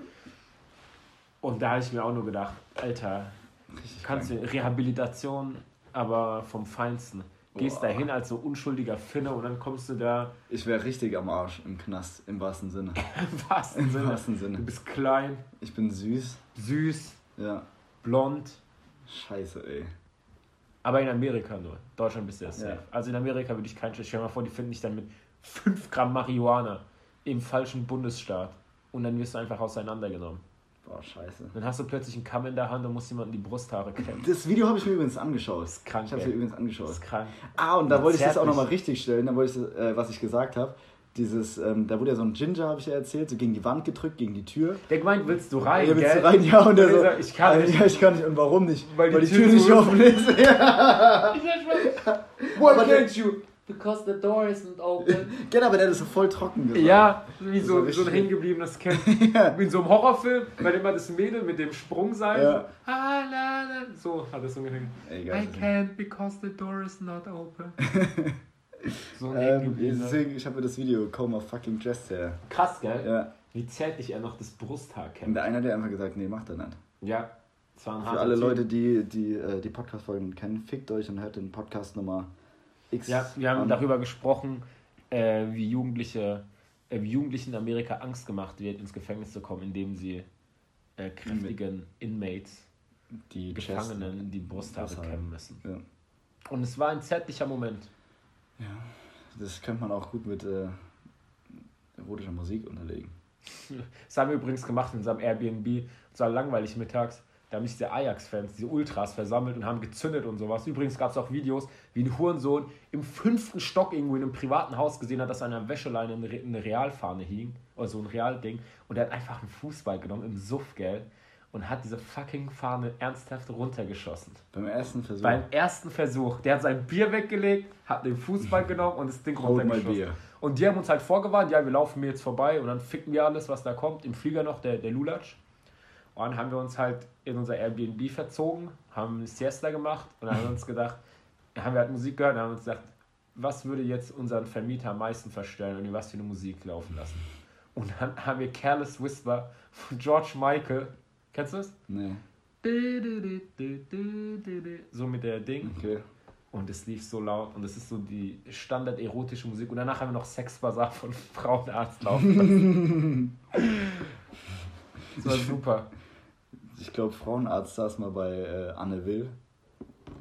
Und da habe ich mir auch nur gedacht, Alter, Richtig kannst du. Rehabilitation, aber vom Feinsten. Gehst Boah. da hin als so unschuldiger Finne und dann kommst du da Ich wäre richtig am Arsch im Knast, im wahrsten Sinne. im wahrsten Im Sinne. wahrsten Sinne. Du bist klein, Ich bin süß. süß, Ja. blond, Scheiße, ey. aber in Amerika nur. Deutschland bist du ja safe. Ja. Also in Amerika würde ich keinen Stell dir mal vor, die finden dich dann mit 5 Gramm Marihuana im falschen Bundesstaat und dann wirst du einfach auseinandergenommen. Boah, scheiße. Dann hast du plötzlich einen Kamm in der Hand und musst jemanden die Brusthaare kämmen. Das Video habe ich mir übrigens angeschaut. ist krank, Ich habe es mir übrigens Das angeschaut. ist krank. Ah, und da wollte ich das auch nochmal richtig stellen. Da wollte ich, äh, was ich gesagt habe. Dieses, ähm, da wurde ja so ein Ginger, habe ich ja erzählt, so gegen die Wand gedrückt, gegen die Tür. Der gemeint, willst du rein, ja, willst du rein? Ja, und der so, er so, ich kann nicht. Ja, ich kann nicht. Und warum nicht? Weil die die Tür Tür nicht offen ist. Ja. Why Aber der- can't you? Because the door isn't open. Genau, aber der hat das so voll trocken gesagt. Ja, wie so, so ein hingebliebenes Kind. Wie in so einem Horrorfilm, weil immer das Mädel mit dem Sprungseil. Ja. So, ah, la, la, so hat es. Ey, I can't because the door is not open. so ein Ähm, deswegen, ich habe mir das Video Coma fucking dressed her. Krass, gell? Ja. Wie zärtlich er noch das Brusthaar Und kennt. der eine hat ja einfach gesagt, nee, macht er nicht. Ja, das war ein Für alle Typ. Leute, die die, äh, die Podcast-Folgen kennen, fickt euch und hört den Podcast Nummer X. Ja, wir haben darüber gesprochen, äh, wie Jugendliche, äh, wie Jugendlichen in Amerika Angst gemacht wird, ins Gefängnis zu kommen, indem sie äh, kräftigen Inmates, die Gefangenen, die Brusthaare Brusthaare. kämmen müssen. Ja. Und es war ein zärtlicher Moment. ja. Das könnte man auch gut mit äh, erotischer Musik unterlegen. Das haben wir übrigens gemacht in unserem Airbnb. Es war langweilig mittags. Da haben sich diese Ajax-Fans, diese Ultras versammelt und haben gezündet und sowas. Übrigens gab es auch Videos, wie ein Hurensohn im fünften Stock irgendwo in einem privaten Haus gesehen hat, dass an einer Wäscheleine eine Re- eine Realfahne hing. Oder so ein Realding. Und er hat einfach einen Fußball genommen im Suff, gell? Und hat diese fucking Fahne ernsthaft runtergeschossen. Beim ersten Versuch. Beim ersten Versuch. Der hat sein Bier weggelegt, hat den Fußball genommen und das Ding runtergeschossen. Und die haben uns halt vorgewarnt, ja, wir laufen mir jetzt vorbei und dann ficken wir alles, was da kommt. Im Flieger noch der, der Lulatsch. Und dann haben wir uns halt in unser Airbnb verzogen, haben eine Siesta gemacht und dann haben wir uns gedacht, haben wir halt Musik gehört und haben uns gedacht, was würde jetzt unseren Vermieter am meisten verstellen und wir was für eine Musik laufen lassen. Und dann haben wir Careless Whisper von George Michael. Kennst du das? Nee. So mit der Ding. Okay. Und es lief so laut und es ist so die standard erotische Musik. Und danach haben wir noch Sexbazar von Frauenarzt laufen. das war super. Ich glaube, Frauenarzt saß mal bei äh, Anne Will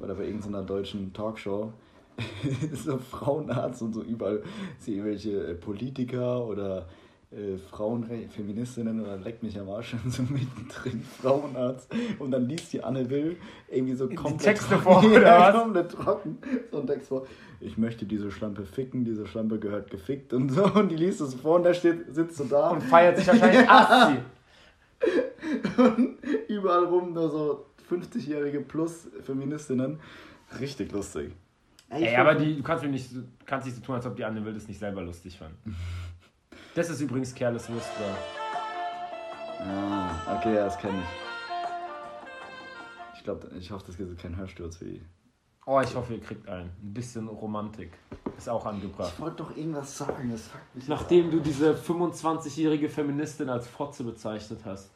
oder bei irgendeiner deutschen Talkshow. so Frauenarzt und so überall. Sie irgendwelche äh, Politiker oder äh, Frauenre Feministinnen oder leck mich am Arsch und so mittendrin. Frauenarzt. Und dann liest die Anne Will irgendwie so komplett Texte vor, oder ja, was? komplett trocken. So ein Text vor. Ich möchte diese Schlampe ficken diese Schlampe gehört gefickt und so. Und die liest es vor und da steht sitzt so da. Und feiert sich wahrscheinlich Assi. Und überall rum nur so 50-jährige plus Feministinnen. Richtig lustig. Ey, aber die, du kannst mir nicht, kannst nicht so tun, als ob die Anne Will das nicht selber lustig fand. Das ist übrigens Careless Whisper. Ah, okay, ja, das kenne ich. Ich glaube, ich hoffe, das gibt keinen Hörsturz für die. Oh, ich hoffe, ihr kriegt einen. Ein bisschen Romantik. Ist auch angebracht. Ich wollte doch irgendwas sagen, das fuckt mich. Nachdem du diese 25-jährige Feministin als Fotze bezeichnet hast.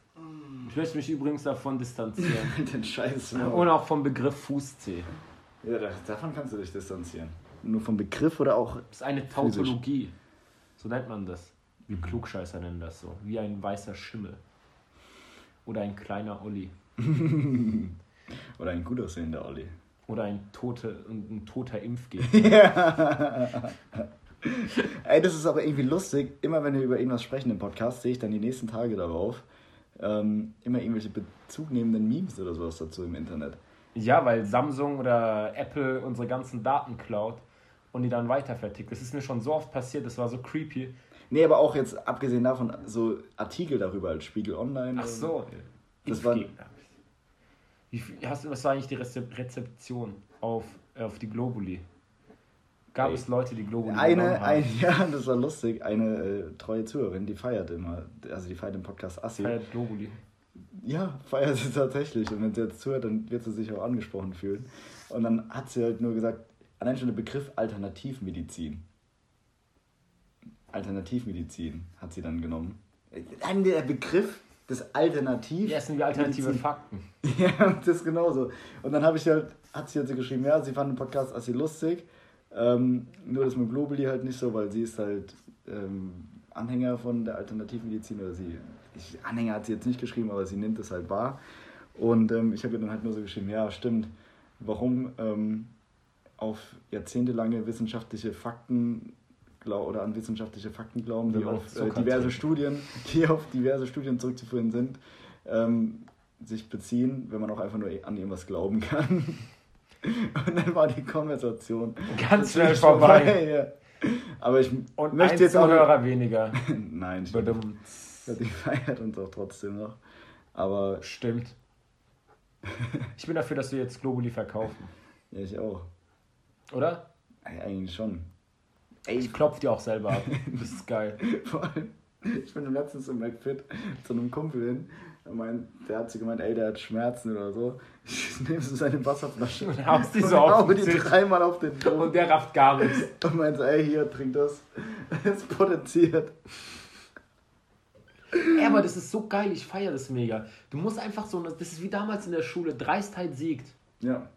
Ich möchte mich übrigens davon distanzieren. Den Scheiß. Und auch vom Begriff Fußzeh. Ja, da- davon kannst du dich distanzieren. Nur vom Begriff oder auch. Das ist eine Tautologie. So nennt man das. Wir Klugscheißer nennen das so. Wie ein weißer Schimmel. Oder ein kleiner Olli. Oder ein gut aussehender Olli. Oder ein, tote, ein toter Impfgegner. Ey, das ist aber irgendwie lustig. Immer wenn wir über irgendwas sprechen im Podcast, sehe ich dann die nächsten Tage darauf. Ähm, immer irgendwelche bezugnehmenden Memes oder sowas dazu im Internet. Ja, weil Samsung oder Apple unsere ganzen Daten klaut und die dann weitervertickt. Das ist mir schon so oft passiert, das war so creepy. Nee, aber auch jetzt abgesehen davon, so Artikel darüber als Spiegel Online. Ach so. Das war-. Wie hast du, was war eigentlich die Rezep Rezeption auf, auf die Globuli? Gab Ey. es Leute, die Globuli Eine, ein, ja, das war lustig. Eine äh, treue Zuhörerin, die feiert immer, also die feiert den Podcast Assi. Feiert Globuli. Ja, feiert sie tatsächlich. Und wenn sie jetzt zuhört, dann wird sie sich auch angesprochen fühlen. Und dann hat sie halt nur gesagt, allein schon der Begriff Alternativmedizin. Alternativmedizin hat sie dann genommen. Dann der Begriff des Alternativ. Ja, es sind wie alternative Medizin. Fakten. Ja, das ist genauso. Und dann habe ich halt, hat sie halt so geschrieben, ja, sie fand den Podcast assi lustig Ähm, nur das mit Globuli halt nicht so, weil sie ist halt ähm, Anhänger von der Alternativmedizin oder sie, ich, Anhänger hat sie jetzt nicht geschrieben, aber sie nimmt es halt wahr. Und ähm, ich habe ihr dann halt nur so geschrieben, ja, stimmt, warum ähm, auf jahrzehntelange wissenschaftliche Fakten oder an wissenschaftliche Fakten glauben, die auf äh, diverse Studien, die auf diverse Studien zurückzuführen sind, ähm, sich beziehen, wenn man auch einfach nur an irgendwas glauben kann. Und dann war die Konversation ganz schnell vorbei. vorbei ja. Aber ich Und möchte jetzt auch Hörer weniger. Nein, ich die feiert uns auch trotzdem noch. Aber stimmt. Ich bin dafür, dass wir jetzt Globuli verkaufen. Ja, ich auch. Oder? Ja, eigentlich schon. Ey, ich klopfe dir auch selber ab. Das ist geil. Vor allem, ich bin letztens im McFit zu einem Kumpel hin. Mein, der hat sie gemeint, ey, der hat Schmerzen oder so. Ich nehme so seine Wasserflasche und haust die so auf die dreimal auf den Boden. Und der rafft gar nichts. Und meint, ey, hier, trink das. Ist potenziert. Ey, aber das ist so geil, ich feiere das mega. Du musst einfach so, das ist wie damals in der Schule, Dreistheit siegt. Ja.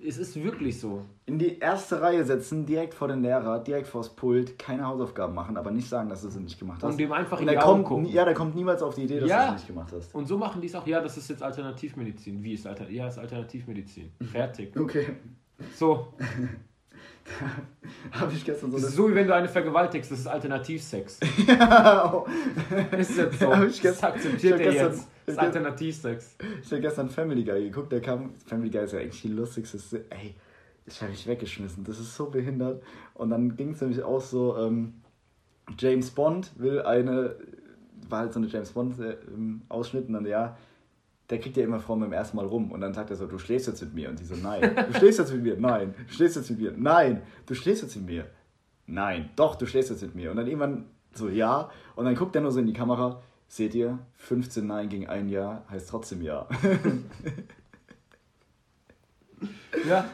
Es ist wirklich so. In die erste Reihe setzen, direkt vor den Lehrer, direkt vors Pult, keine Hausaufgaben machen, aber nicht sagen, dass du sie nicht gemacht hast. Und dem einfach in die Augen gucken. Ja, der kommt niemals auf die Idee, dass ja. du es nicht gemacht hast. Und so machen die es auch. Ja, das ist jetzt Alternativmedizin. Wie ist Alter Ja, ist Alternativmedizin. Fertig. Okay. So. habe ich gestern so. Das ist so wie wenn du eine vergewaltigst, das ist Alternativsex. ja. ist jetzt so. Ich gestern, das akzeptiert er jetzt. Das ist Alternativsex. Ich habe gestern Family Guy geguckt, der kam. Family Guy ist ja eigentlich die lustigste. Ey, ich habe mich weggeschmissen. Das ist so behindert. Und dann ging es nämlich auch so: ähm, James Bond will eine. War halt so eine James Bond-Ausschnitt äh, und dann, ja, der kriegt ja immer Frauen beim ersten Mal rum und dann sagt er so, du schläfst jetzt mit mir. Und die so, nein. Du schläfst jetzt mit mir? Nein. Du schläfst jetzt mit mir? Nein. Du schläfst jetzt mit mir? Nein. Doch, du schläfst jetzt mit mir. Und dann irgendwann so, ja. Und dann guckt er nur so in die Kamera. Seht ihr, 15 Nein gegen ein Ja heißt trotzdem Ja. ja.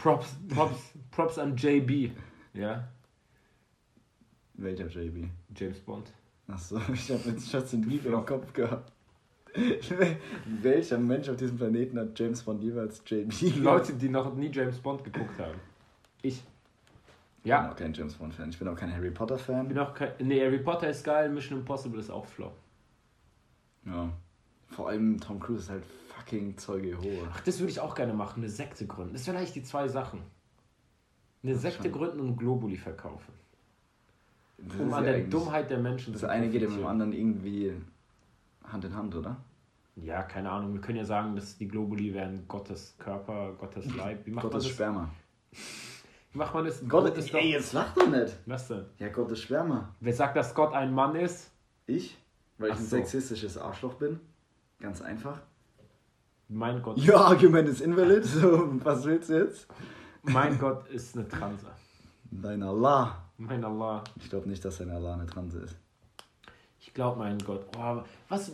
Props, Props, Props an JB. Ja. Welcher JB? James Bond. Achso, ich habe jetzt Justin Bieber im Kopf gehabt. Welcher Mensch auf diesem Planeten hat James Bond jeweils JB? Leute, die noch nie James Bond geguckt haben. Ich. Ja. Ich bin auch kein James Bond-Fan. Ich bin auch kein Harry Potter-Fan. Bin auch kein. Nee, Harry Potter ist geil, Mission Impossible ist auch flop. Ja. Vor allem Tom Cruise ist halt fucking Zeuge Jehovah. Ach, das würde ich auch gerne machen, eine Sekte gründen. Das wären eigentlich die zwei Sachen. Eine Sekte schon. gründen und Globuli verkaufen. Das um an ja der Dummheit der Menschen zu Das eine geht dem anderen irgendwie Hand in Hand, oder? Ja, keine Ahnung. Wir können ja sagen, dass die Globuli wären Gottes Körper, Gottes Leib. Wie macht Gottes man das? Sperma. Wie macht man das? Gott, ist ey, jetzt lach doch nicht. Was denn? Ja, Gottes Sperma. Wer sagt, dass Gott ein Mann ist? Ich? Weil Ach ich ein so. sexistisches Arschloch bin. Ganz einfach. Mein Gott. Ja, Argument ist invalid. So, was willst du jetzt? Mein Gott ist eine Transe. Dein Allah. Mein Allah. Ich glaube nicht, dass dein Allah eine Transe ist. Ich glaube, mein Gott. Oh, was,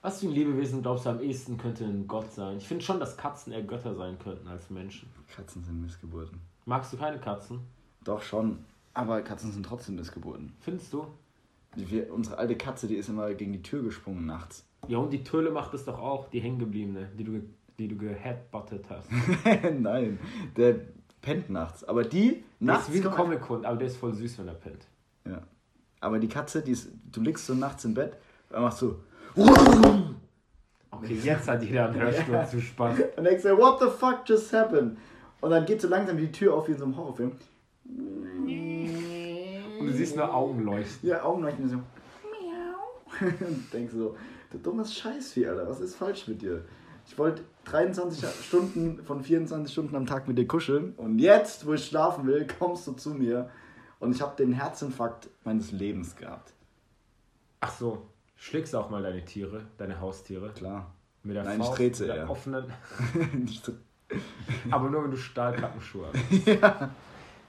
was für ein Lebewesen glaubst du am ehesten könnte ein Gott sein? Ich finde schon, dass Katzen eher Götter sein könnten als Menschen. Katzen sind Missgeburten. Magst du keine Katzen? Doch schon. Aber Katzen sind trotzdem Missgeburten. Findest du? Wir, unsere alte Katze, die ist immer gegen die Tür gesprungen nachts. Ja, und die Töle macht es doch auch, die hängengebliebene, die du, die du geheadbuttet hast. Nein, der pennt nachts. Aber die nachts. Das ist wie ein Comic-Hund, aber der ist voll süß, wenn er pennt. Ja. Aber die Katze, die ist, du liegst so nachts im Bett, dann machst du. Okay, jetzt hat jeder einen Hörstuhl ja. zu Spaß. Und denkst du, what the fuck just happened? Und dann geht so langsam die Tür auf wie in so einem Horrorfilm. Und du siehst nur Augen leuchten. Ja, Augen leuchten so. Miau. Und denkst so, du dummes Scheißvieh, Alter, was ist falsch mit dir? Ich wollte 23 Stunden von 24 Stunden am Tag mit dir kuscheln und jetzt, wo ich schlafen will, kommst du zu mir und ich habe den Herzinfarkt meines Lebens gehabt. Ach so, schlägst du auch mal deine Tiere, deine Haustiere? Klar. Mit der Nein, Faust, ich trete eher. offenen. Aber nur wenn du Stahlkappenschuhe hast. ja.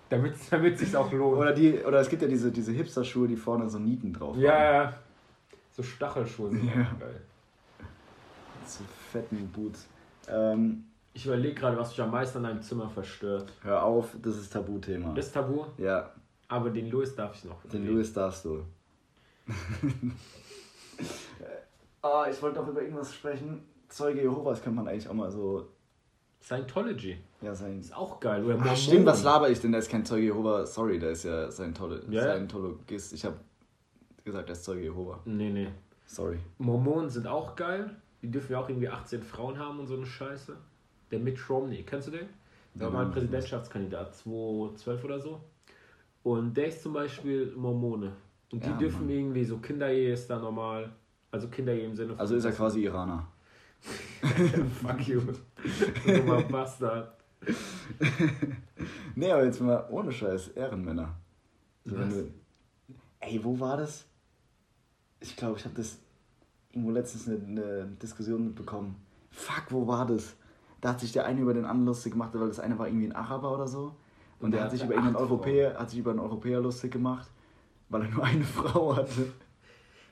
Damit, damit sich auch lohnt. Oder, die, oder es gibt ja diese, diese Hipster-Schuhe, die vorne so Nieten drauf ja, haben. Ja, so Stachelschuhe sind ja. auch geil. So fetten Boots. Ähm, ich überlege gerade, was mich am meisten an deinem Zimmer verstört. Hör auf, das ist Tabuthema. Das ist Tabu? Ja. Aber den Louis darf ich noch. Den Louis darfst du. ah, ich wollte noch über irgendwas sprechen. Zeuge Jehovas kann man eigentlich auch mal so Scientology. Ja, sein. Ist auch geil. Oder Ach, stimmt, was laber ich denn? Der ist kein Zeuge Jehova. Sorry, der ist ja Scientolo Ja. Scientologist. Ich habe gesagt, der ist Zeuge Jehova. Nee, nee. Sorry. Mormonen sind auch geil. Die dürfen ja auch irgendwie 18 Frauen haben und so eine Scheiße. Der Mitt Romney, kennst du den? Der war mal Präsidentschaftskandidat, 2012 oder so. Und der ist zum Beispiel Mormone. Und die Ja, dürfen Mann. irgendwie so Kinderehe ist da normal. Also Kinderehe im Sinne von. Also ist er quasi Iraner. Fuck you. Du dummer Bastard. Nee, aber jetzt mal ohne Scheiß, Ehrenmänner. So, du, ey, wo war das? Ich glaube, ich habe das irgendwo letztens eine, eine Diskussion mitbekommen. Fuck, wo war das? Da hat sich der eine über den anderen lustig gemacht, weil das eine war irgendwie ein Araber oder so. Und, der hat sich über acht Europäer, hat sich über einen Europäer lustig gemacht, weil er nur eine Frau hatte.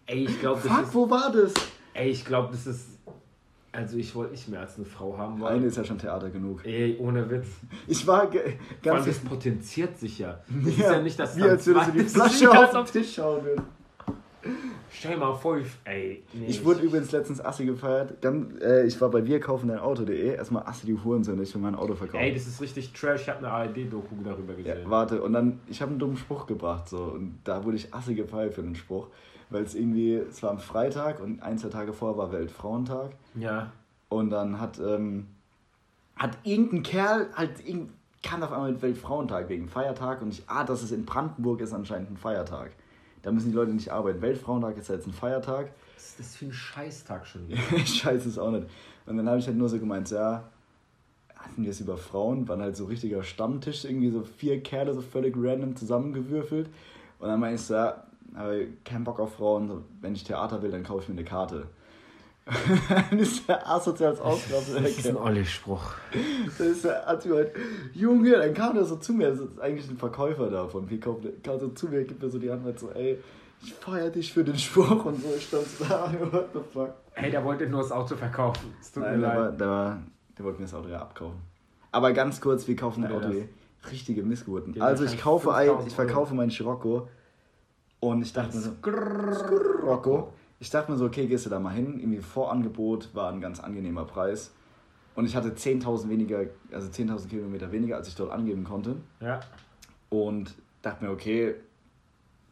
Ey, ich glaube, das Fuck, ist. wo war das? Ey, ich glaube, das ist. Also ich wollte nicht mehr als eine Frau haben wollen. Eine ist ja schon Theater genug. Ey, ohne Witz. Ich war ge- Vor allem, ganz das potenziert sich ja. Das ist ja nicht, dass wie als würdest du die Flasche auf den Tisch schauen würden. Stell mal ich, ey. Nee, Ich wurde übrigens letztens Assi gefeiert. Dann, äh, ich war bei wirkaufendeinauto.de. Erstmal Assi, die Hurensohn, ich will mein Auto verkaufen. Ey, das ist richtig trash. Ich habe eine ARD-Doku darüber ja, gesehen. warte, und dann, ich habe einen dummen Spruch gebracht. So, und da wurde ich Assi gefeiert für den Spruch. Weil es irgendwie, es war am Freitag und ein, zwei Tage vorher war Weltfrauentag. Ja. Und dann hat, ähm, hat irgendein Kerl, halt, irgend, kam auf einmal mit Weltfrauentag wegen Feiertag. Und ich, ah, das ist in Brandenburg ist anscheinend ein Feiertag. Da müssen die Leute nicht arbeiten. Weltfrauentag ist ja jetzt ein Feiertag. Was ist das für ein Scheißtag schon wieder? ich weiß es auch nicht. Und dann habe ich halt nur so gemeint, ja, hatten wir es über Frauen, waren halt so richtiger Stammtisch, irgendwie so vier Kerle so völlig random zusammengewürfelt. Und dann meinte ich so, ja, habe keinen Bock auf Frauen, wenn ich Theater will, dann kaufe ich mir eine Karte. Dann ist der asozial als Ausraster. Das ist ein Olli-Spruch. Das ist der, sie gemeint, Junge, dann kam der so zu mir, das ist eigentlich ein Verkäufer davon, wie kommt der, kam so zu mir, gibt mir so die Hand und so, ey, ich feier dich für den Spruch und so, ich stand so da, what the fuck. Ey, der wollte nur das Auto verkaufen. Es tut Nein, mir der, war, leid. der, war, der wollte mir das Auto ja abkaufen. Aber ganz kurz, wir kaufen ein Auto. das-. Richtige Missgeburten. Die Also ich kaufe ein, 5000 ich verkaufe meinen Scirocco und ich dachte mir so, Scirocco. Ich dachte mir so, okay, gehst du da mal hin. Irgendwie Vorangebot war ein ganz angenehmer Preis. Und ich hatte 10.000 weniger, also 10.000 Kilometer weniger, als ich dort angeben konnte. Ja. Und dachte mir, okay,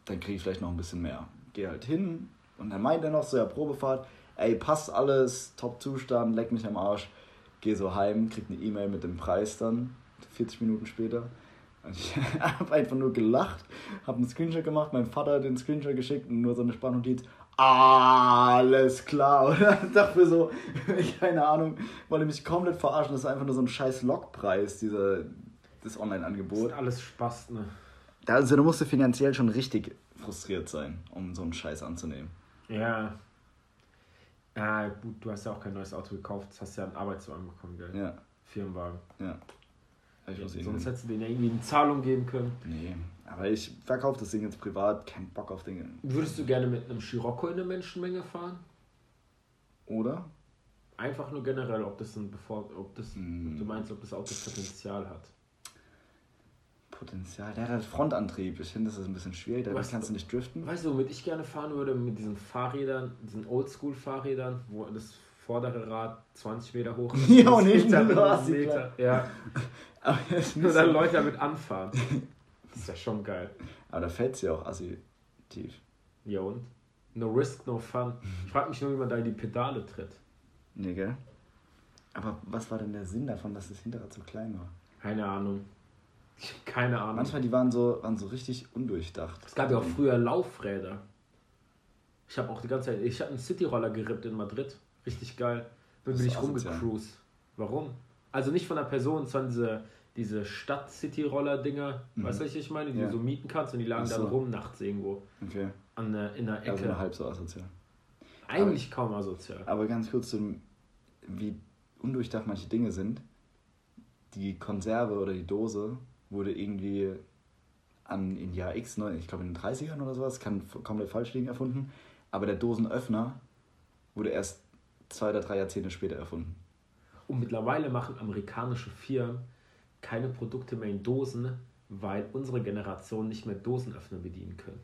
dann kriege ich vielleicht noch ein bisschen mehr. Geh halt hin und dann meint er noch so, ja, Probefahrt, ey, passt alles, Top-Zustand, leck mich am Arsch. Geh so heim, krieg eine E-Mail mit dem Preis dann, 40 Minuten später. Und ich habe einfach nur gelacht, habe einen Screenshot gemacht, meinem Vater hat den Screenshot geschickt und nur so eine Sprachnotiz. Alles klar, oder? Ich dachte mir so, keine Ahnung, wollte mich komplett verarschen. Das ist einfach nur so ein scheiß Lockpreis, dieser, das Das Online-Angebot. ist alles Spaß, ne? Also du musst finanziell schon richtig frustriert sein, um so einen Scheiß anzunehmen. Ja. Ja, gut, du hast ja auch kein neues Auto gekauft. Das hast ja einen Arbeitswagen bekommen, gell? Ja, Firmenwagen. ja. Ich muss Sonst hättest du denen ja irgendwie eine Zahlung geben können. Nee, aber ich verkaufe das Ding jetzt privat, kein Bock auf Dinge. Würdest du gerne mit einem Scirocco in eine Menschenmenge fahren? Oder? Einfach nur generell, ob das ein bevor, ob das, Mm. du meinst, ob das Auto Potenzial hat. Potenzial. Der hat halt Frontantrieb. Ich finde, das ist ein bisschen schwierig. Da kannst du nicht driften. Weißt du, womit ich gerne fahren würde? Mit diesen Fahrrädern, diesen Oldschool-Fahrrädern, wo das vordere Rad 20 Meter hoch ist. Ja, und hinten Meter. Ja, Aber, nur dann Leute damit anfahren. Das ist ja schon geil. aber da fällt sie auch assi tief. Ja und? No risk, no fun. Ich frage mich nur, wie man da in die Pedale tritt. Nee, gell? Aber was war denn der Sinn davon, dass das Hinterrad so klein war? Keine Ahnung. Ich habe keine Ahnung. Manchmal, die waren so, waren so richtig undurchdacht. Es gab ja auch früher Laufräder. Ich habe auch die ganze Zeit, ich habe einen Cityroller gerippt in Madrid. Richtig geil. Dann bin ich rumgecruised. Warum? Also nicht von der Person, sondern diese, diese Stadt-City-Roller-Dinger. Mhm. Weißt du, was ich meine? Die Ja. du so mieten kannst und die lagen so. dann rum nachts irgendwo. Okay. An der, in der Ecke. Also halb so asozial. Eigentlich kaum asozial. Aber ganz kurz zum, wie undurchdacht manche Dinge sind. Die Konserve oder die Dose wurde irgendwie an, in Jahr X, ne, ich glaube in den 30ern oder sowas, kann komplett falsch liegen, erfunden. Aber der Dosenöffner wurde erst zwei oder drei Jahrzehnte später erfunden. Und mittlerweile machen amerikanische Firmen keine Produkte mehr in Dosen, weil unsere Generation nicht mehr Dosenöffner bedienen können.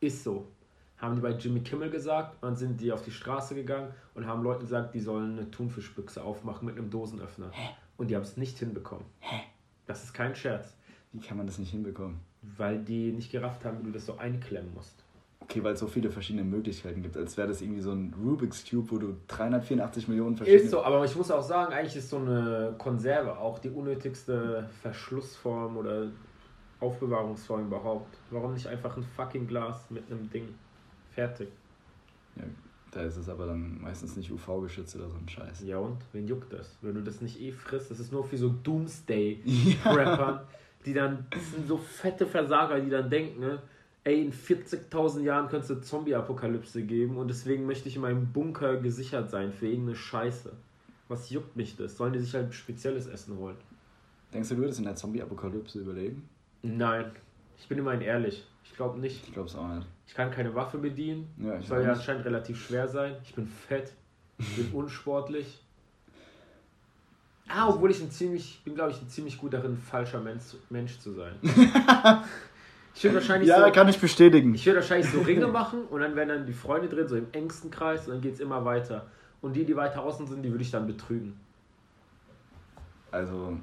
Ist so. haben die bei Jimmy Kimmel gesagt, dann sind die auf die Straße gegangen und haben Leuten gesagt, die sollen eine Thunfischbüchse aufmachen mit einem Dosenöffner. Hä? Und die haben es nicht hinbekommen. Hä? Das ist kein Scherz, Wie kann man das nicht hinbekommen? weil die nicht gerafft haben, wie du das so einklemmen musst. Okay, weil es so viele verschiedene Möglichkeiten gibt, als wäre das irgendwie so ein Rubik's Cube, wo du 384 Millionen verschiedene... Ist so, aber ich muss auch sagen, eigentlich ist so eine Konserve auch die unnötigste Verschlussform oder Aufbewahrungsform überhaupt. Warum nicht einfach ein fucking Glas mit einem Ding? Fertig. Ja, da ist es aber dann meistens nicht UV-geschützt oder so ein Scheiß. Ja und? Wen juckt das? Wenn du das nicht eh frisst, das ist nur für so Ja. Doomsday-Rappern, die dann, das sind so fette Versager, die dann denken, ne, ey, in 40.000 Jahren könnte es eine Zombie-Apokalypse geben und deswegen möchte ich in meinem Bunker gesichert sein für irgendeine Scheiße. Was juckt mich das? Sollen die sich halt spezielles Essen holen? Denkst du, du würdest in der Zombie-Apokalypse überleben? Nein, ich bin immerhin ehrlich. Ich glaube nicht. Ich glaube es auch nicht. Ich kann keine Waffe bedienen. Ja, ich Soll ja anscheinend relativ schwer sein. Ich bin fett. Ich bin unsportlich. Ah, obwohl ich ein ziemlich, bin glaube ich ein ziemlich gut darin, falscher Mensch, Mensch zu sein. ich würde wahrscheinlich Ja, so, kann ich bestätigen. ich würde wahrscheinlich so Ringe machen und dann wären dann die Freunde drin, so im engsten Kreis und dann geht es immer weiter. Und die, die weiter außen sind, die würde ich dann betrügen. Also,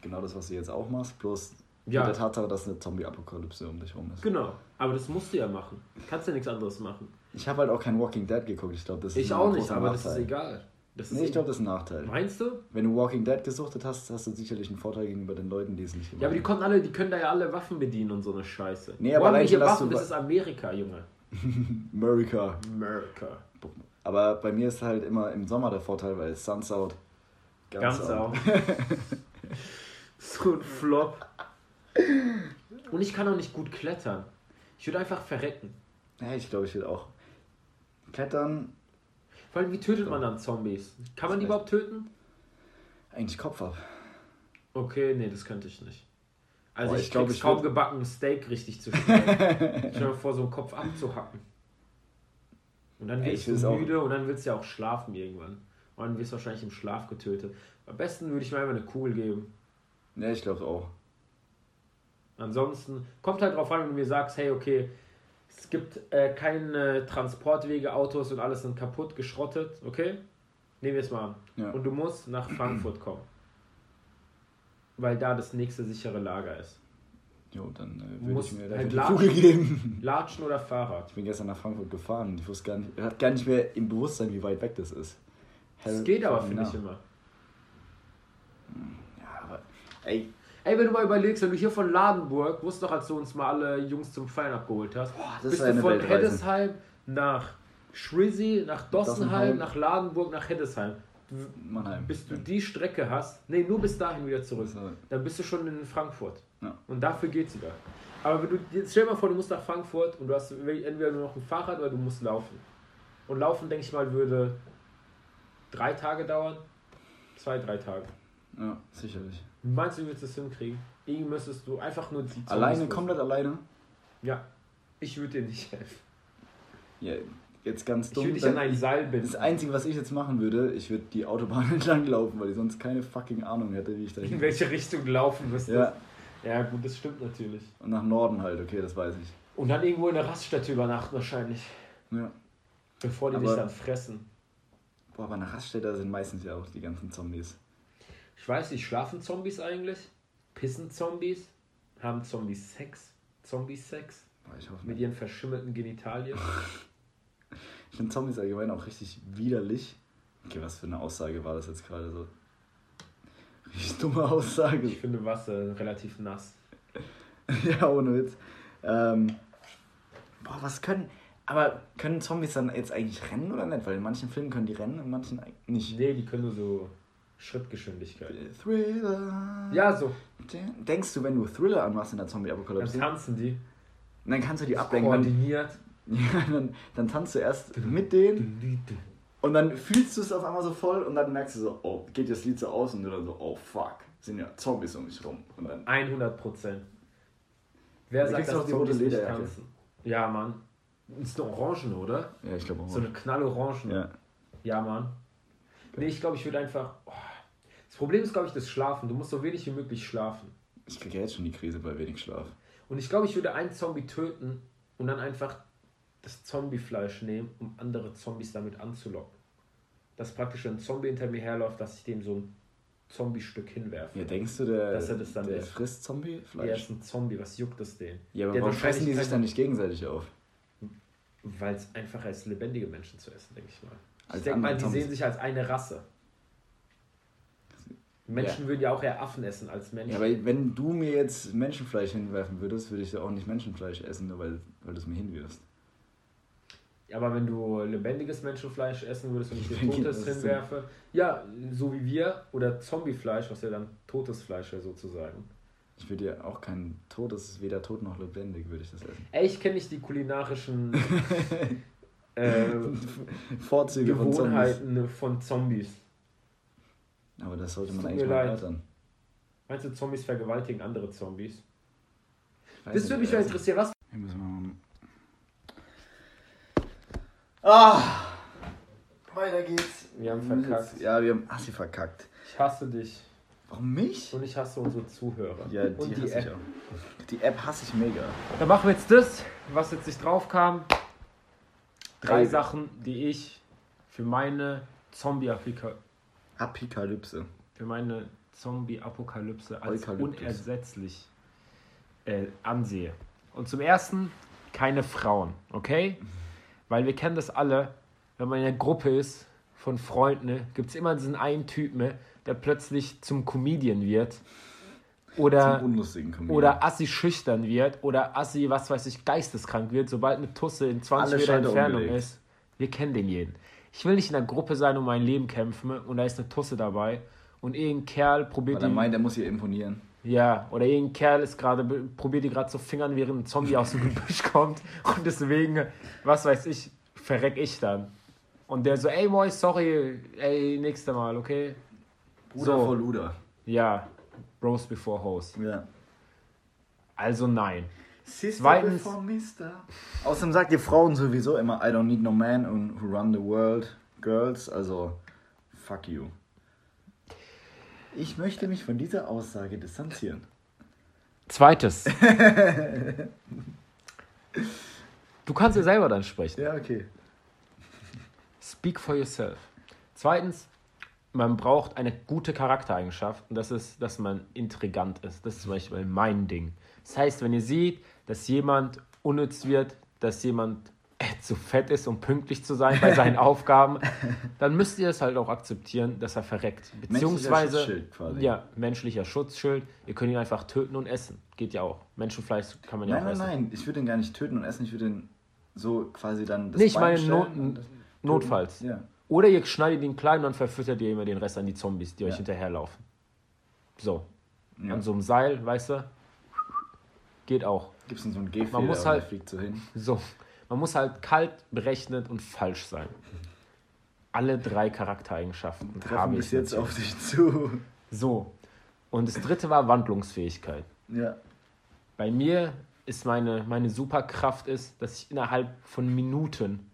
genau das, was du jetzt auch machst, bloß Ja. mit der Tatsache, dass eine Zombie-Apokalypse um dich rum ist. Genau. Aber das musst du ja machen. Kannst ja nichts anderes machen. Ich habe halt auch kein Walking Dead geguckt. Ich glaube, das ist Ich auch nicht, aber das ist Nachteil. egal. Das Nee, ich glaube, das ist ein Nachteil. Meinst du? Wenn du Walking Dead gesuchtet hast, hast du sicherlich einen Vorteil gegenüber den Leuten, die es nicht gemacht Ja, aber die konnten alle, die können da ja alle Waffen bedienen und so eine Scheiße. Nee, aber haben allein schon, Waffen? Das ist Amerika, Junge. America. America. Aber bei mir ist halt immer im Sommer der Vorteil, weil es Sun's out. Ganz auch. so ein Flop. Und ich kann auch nicht gut klettern. Ich würde einfach verrecken. Ja, ich glaube, ich will auch klettern. Vor allem, wie tötet man dann Zombies? Kann man die überhaupt töten? Eigentlich Kopf ab. Okay, nee, das könnte ich nicht. Also Boah, ich, ich glaub, krieg's ich kaum würd- gebacken, ein Steak richtig zu schneiden. Stell dir vor, so einen Kopf abzuhacken. Und dann wirst ich du auch. müde und dann willst du ja auch schlafen irgendwann. Und dann wirst du wahrscheinlich im Schlaf getötet. Am besten würde ich mir einfach eine Kugel geben. Ja, ich glaube auch. Ansonsten kommt halt drauf an, wenn du mir sagst, hey, okay, es gibt äh, keine Transportwege, Autos und alles sind kaputt, geschrottet, okay? Nehmen wir es mal an. Ja. Und du musst nach Frankfurt kommen. Weil da das nächste sichere Lager ist. Jo, dann äh, würde ich mir halt dafür die latschen. Kugel geben. Latschen oder Fahrrad? Ich bin gestern nach Frankfurt gefahren und ich wusste gar nicht, ich hatte gar nicht mehr im Bewusstsein, wie weit weg das ist. Das Hell geht aber, finde ich immer. Ja, aber ey, Ey, wenn du mal überlegst, wenn du hier von Ladenburg, wusst doch, als du uns mal alle Jungs zum Feiern abgeholt hast, boah, bist ist du von. Heddesheim nach Schrizzy, nach Dossenheim, Dossenheim. nach Ladenburg, nach Heddesheim. Mannheim. bis du die Strecke hast, nee, nur bis dahin wieder zurück, dann bist du schon in Frankfurt. Ja. Und dafür geht's wieder. Aber wenn du, jetzt stell dir mal vor, du musst nach Frankfurt und du hast entweder nur noch ein Fahrrad oder du musst laufen. Und laufen, denke ich mal, würde drei Tage dauern. Zwei, drei Tage. Ja, sicherlich. Meinst du, du würdest das hinkriegen? Irgendwie müsstest du einfach nur die Alleine, komplett alleine? Ja. Ich würde dir nicht helfen. Ja, jetzt ganz Ich dumm. würde dich an ein Seil binden. das Einzige, was ich jetzt machen würde, ich würde die Autobahn entlang laufen, weil ich sonst keine fucking Ahnung hätte, wie ich da in welche Richtung laufen müsstest. Ja, ja, gut, das stimmt natürlich. und nach Norden halt, okay, das weiß ich. Und dann irgendwo in der Raststätte übernachten wahrscheinlich. Ja. Bevor die Aber- dich dann fressen. Boah, aber nach Raststätte sind meistens ja auch die ganzen Zombies. Ich weiß nicht, schlafen Zombies eigentlich? Pissen Zombies? Haben Zombies Sex? Ich hoffe Mit ihren verschimmelten Genitalien? Ich finde Zombies allgemein auch richtig widerlich. Okay, was für eine Aussage war das jetzt gerade so? Richtig dumme Aussage. Ich finde Wasser relativ nass. ja, ohne Witz. Ähm, boah, was können. Aber können Zombies dann jetzt eigentlich rennen oder nicht? Weil in manchen Filmen können die rennen, in manchen nicht. Nee, die können nur so Schrittgeschwindigkeit. Thriller. Ja, so. Denkst du, wenn du Thriller anmachst in der Dann Zombie-Apokalypse, tanzen die. dann kannst du die ablenken. Dann, Koordiniert. ja, dann, dann tanzt du erst mit denen und dann fühlst du es auf einmal so voll und dann merkst du so, oh, geht das Lied so aus und du dann so, oh fuck, sind ja Zombies um mich rum. Und dann, 100 Prozent. Wer sagt, dass auch die rote Zombies nicht Lederjacke. tanzen? Ja, Mann. Ist eine Orangen, oder? ja, ich glaube auch. So eine knallorangen. ja. Ja, Mann. Nee, ich glaube, ich würde einfach. Oh. Das Problem ist, glaube ich, das Schlafen. Du musst so wenig wie möglich schlafen. Ich kriege ja jetzt schon die Krise bei wenig Schlaf. Und ich glaube, ich würde einen Zombie töten und dann einfach das Zombiefleisch nehmen, um andere Zombies damit anzulocken. Dass praktisch ein Zombie hinter mir herläuft, dass ich dem so ein Zombie-Stück hinwerfe. Ja, denkst du, der, Dass er das dann der isst. frisst Zombie-Fleisch? ist ein Zombie, was juckt es den? Ja, aber Der warum fressen die sich dann nicht gegenseitig auf? Weil es einfacher ist, lebendige Menschen zu essen, denke ich mal. Als ich denke mal, die Zombies. sehen sich als eine Rasse. Menschen würden ja auch eher Affen essen als Menschen. Ja, aber wenn du mir jetzt Menschenfleisch hinwerfen würdest, würde ich ja auch nicht Menschenfleisch essen, nur weil, weil du es mir hinwirfst. Aber wenn du lebendiges Menschenfleisch essen würdest und ich dir totes hinwerfe, ja, so wie wir, oder Zombiefleisch, was ja dann totes Fleisch wäre sozusagen. Ich würde ja auch kein totes, weder tot noch lebendig, würde ich das essen. Ey, ich kenne nicht die kulinarischen äh, Vorzüge von Zombies. Gewohnheiten von Zombies. Aber das sollte man eigentlich mal erörtern. Meinst du, Zombies vergewaltigen andere Zombies? Weiß Das würde mich mal also- interessieren, was Hier müssen wir mal... Ah! Weiter geht's. Wir haben verkackt. Ja, wir haben Assi verkackt. Ich hasse dich Warum mich? und ich hasse unsere Zuhörer. Ja, die, die hasse ich App. auch. Die App hasse ich mega. Dann machen wir jetzt das, was jetzt nicht drauf kam. Drei. Sachen, die ich für meine Zombie-Apokalypse Apokalypse. für meine Zombie-Apokalypse als Eukalyptus. unersetzlich äh, ansehe. Und zum ersten, keine Frauen, okay? Weil wir kennen das alle, wenn man in einer Gruppe ist von Freunden, gibt es immer diesen einen Typen, der plötzlich zum Comedian wird. Oder, Comedian. oder Assi schüchtern wird oder Assi, was weiß ich, geisteskrank wird, sobald eine Tusse in 20 Alle Meter Entfernung umgelegt. ist. Wir kennen den jeden. Ich will nicht in einer Gruppe sein und mein Leben kämpfen und da ist eine Tusse dabei und irgendein Kerl probiert Weil er meint, er muss hier imponieren. ja, oder irgendein Kerl ist gerade, probiert die gerade zu fingern, während ein Zombie aus dem Gebüsch kommt und deswegen, was weiß ich, verreck ich dann. Und der so, ey Moy, sorry, ey, nächstes Mal, okay? Bruder So. vor Luder. Ja, Bros before Hoes. Ja. Also nein. Sister Zweitens- before Mister. Außerdem sagt ihr Frauen sowieso immer, I don't need no man und who run the world, girls, also fuck you. Ich möchte mich von dieser Aussage distanzieren. Zweites. du kannst dir selber dann sprechen. Ja, okay. Speak for yourself. Zweitens, man braucht eine gute Charaktereigenschaft und das ist, dass man intrigant ist. Das ist zum Beispiel mein Ding. Das heißt, wenn ihr seht, dass jemand unnütz wird, dass jemand äh, zu fett ist, um pünktlich zu sein bei seinen Aufgaben, dann müsst ihr es halt auch akzeptieren, dass er verreckt. Beziehungsweise, Schutzschild quasi. ja, menschlicher Schutzschild. Ihr könnt ihn einfach töten und essen. Geht ja auch. Menschenfleisch kann man ja Nein, auch nein, essen. nein. Ich würde ihn gar nicht töten und essen. Ich würde ihn so quasi dann das Nee, ich meine Not, notfalls. Ja. Oder ihr schneidet ihn klein und dann verfüttert ihr immer den Rest an die Zombies, die euch Ja. hinterherlaufen. So. ja. An so einem Seil, weißt du? Geht auch. Gibt es so einen Gehfehler Man muss halt- fliegt so hin. So. Man muss halt kalt, berechnet und falsch sein. Alle drei Charaktereigenschaften Treffen habe ich jetzt auf dich zu. So. Und das dritte war Wandlungsfähigkeit. Ja. Bei mir ist meine, meine Superkraft ist, dass ich innerhalb von Minuten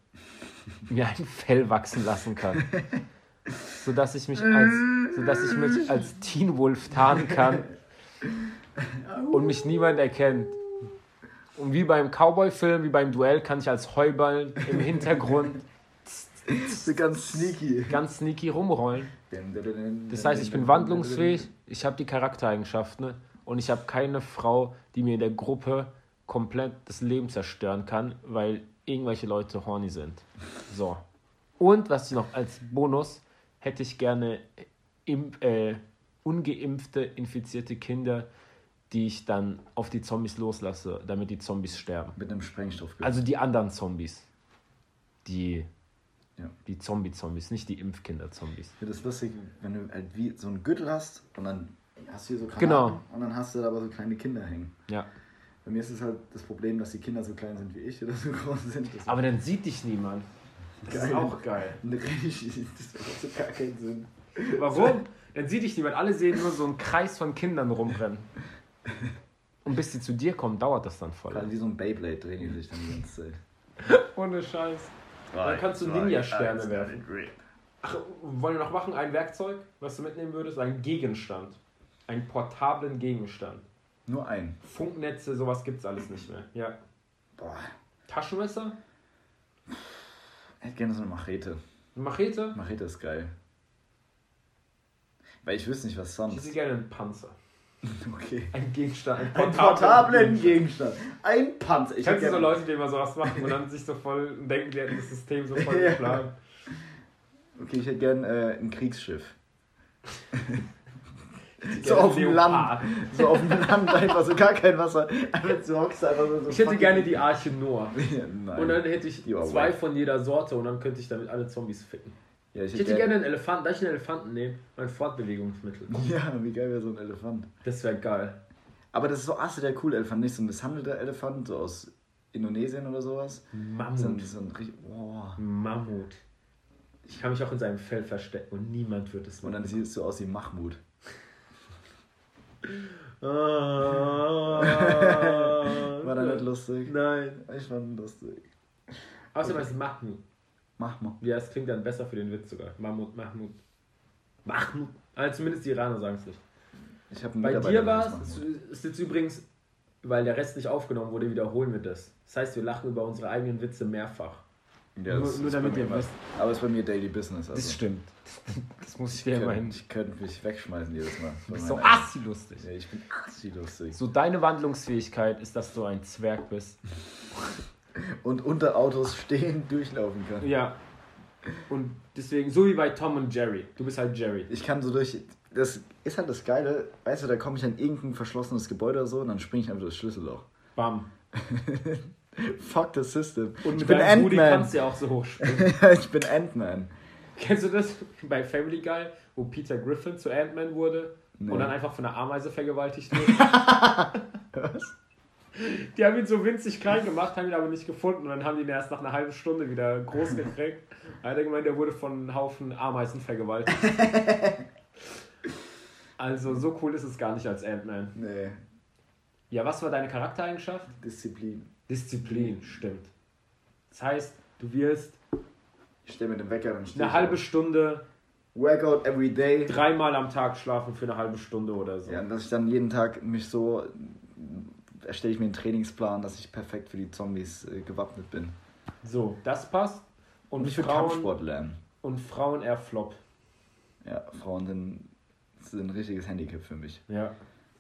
mir ein Fell wachsen lassen kann. Sodass ich mich als, sodass ich mich als Teen Wolf tarnen kann und mich niemand erkennt. Und wie beim Cowboy-Film, wie beim Duell, kann ich als Heuballen im Hintergrund So ganz sneaky. ganz sneaky rumrollen. Das heißt, ich bin wandlungsfähig, ich habe die Charaktereigenschaften und ich habe keine Frau, die mir in der Gruppe komplett das Leben zerstören kann, weil irgendwelche Leute horny sind. So. Und was ich noch als Bonus hätte ich gerne im, äh, ungeimpfte, infizierte Kinder, die ich dann auf die Zombies loslasse, damit die Zombies sterben. Mit einem Sprengstoff. Also die anderen Zombies. Die, Ja. die Zombie-Zombies, nicht die Impfkinder-Zombies. Finde das lustig, wenn du halt wie so einen Gürtel hast und dann hast du hier so Granaten Genau. und dann hast du da aber so kleine Kinder hängen. Ja. Bei mir ist es halt das Problem, dass die Kinder so klein sind wie ich oder so groß sind. Das Aber dann sieht dich niemand. Das ist Geil. auch geil. das macht so gar keinen Sinn. Warum? Dann sieht dich niemand. Alle sehen nur so einen Kreis von Kindern rumrennen. Und bis sie zu dir kommen, dauert das dann voll. Gerade wie so ein Beyblade drehen die sich dann die ganze Zeit. Ohne Scheiß. Dann kannst du Ninja-Sterne werfen. Ach, wollen wir noch machen? Ein Werkzeug, was du mitnehmen würdest? Ein Gegenstand. Einen portablen Gegenstand. Nur ein. Funknetze, sowas gibt's alles nicht mehr. Ja. Boah. Taschenmesser? Ich hätte gerne so eine Machete. Eine Machete? Machete ist geil. Weil ich wüsste nicht, was Ich sonst. hätte gerne einen Panzer. Okay. Ein Gegenstand. Ein Ein portablen Gegenstand. Ein Panzer. Ich Kennst du so Leute, die immer sowas machen und dann sich so voll und denken, die hätten das System so voll Ja. geschlagen? Okay, ich hätte gern äh, ein Kriegsschiff. So auf dem. Land. So auf dem Land einfach so gar kein Wasser. Einfach so hockst einfach so. Ich hätte gerne die Arche Noah. Ja, Nein. Und dann hätte ich zwei von jeder Sorte und dann könnte ich damit alle Zombies ficken. Ja, Ich hätte gerne einen Elefanten. Darf ich einen Elefanten nehmen? Mein Fortbewegungsmittel. Ja, wie geil wäre so ein Elefant. Das wäre geil. Aber das ist so asse der coole Elefant, nicht so ein misshandelter Elefant, so aus Indonesien oder sowas. So ein, Mammut. so ein richtig. Boah. Mammut. Ich kann mich auch in seinem Fell verstecken und niemand wird es Und dann siehst du aus wie Mahmoud. Ah. War da nicht lustig? Nein. Ich fand lustig. Außerdem heißt es Mal. Ja, es klingt dann besser für den Witz sogar. Mahmud, Mahmud. Mahmud. Also zumindest die Iraner sagen es nicht. Ich habe einen Bei dir war das es, Mahmoud. es ist jetzt übrigens, weil der Rest nicht aufgenommen wurde, wiederholen wir das. Das heißt, wir lachen über unsere eigenen Witze mehrfach. Ja, nur- das nur ist damit ihr wisst. Aber es ist bei mir Daily Business. Also. stimmt. Das muss ich dir immerhin. ich könnte mich wegschmeißen jedes Mal. Du bist so meiner- assi lustig. Ja, ich bin assi lustig. So, deine Wandlungsfähigkeit ist, dass du ein Zwerg bist. Und unter Autos stehen, durchlaufen kann. Ja. Und deswegen, so wie bei Tom und Jerry. Du bist halt Jerry. Ich kann so durch. Das ist halt das Geile. Weißt du, da komme ich an irgendein verschlossenes Gebäude oder so und dann springe ich einfach durchs Schlüsselloch. Bam. Fuck the system. Und ich mit bin deinem Booty Ant-Man. kannst du ja auch so hoch springen. ich bin Ant-Man. Kennst du das bei Family Guy, wo Peter Griffin zu Ant-Man wurde Nee. und dann einfach von einer Ameise vergewaltigt wurde? Was? Die haben ihn so winzig klein gemacht, haben ihn aber nicht gefunden und dann haben die ihn erst nach einer halben Stunde wieder groß gekriegt. Er hat er gemeint, er wurde von einem Haufen Ameisen vergewaltigt. Also so cool ist es gar nicht als Ant-Man. Nee. Ja, was war deine Charaktereigenschaft? Disziplin. Disziplin, stimmt. Das heißt, du wirst Ich stehe mit dem Wecker, dann stehe eine halbe auf. Stunde, Workout every day. dreimal am Tag schlafen für eine halbe Stunde oder so. Ja, und dass ich dann jeden Tag mich so. Erstelle ich mir einen Trainingsplan, dass ich perfekt für die Zombies äh, gewappnet bin. So, das passt. Und Und ich will Frauen, Kampfsport lernen. und Frauen eher Flop. Ja, Frauen sind, sind ein richtiges Handicap für mich. Ja.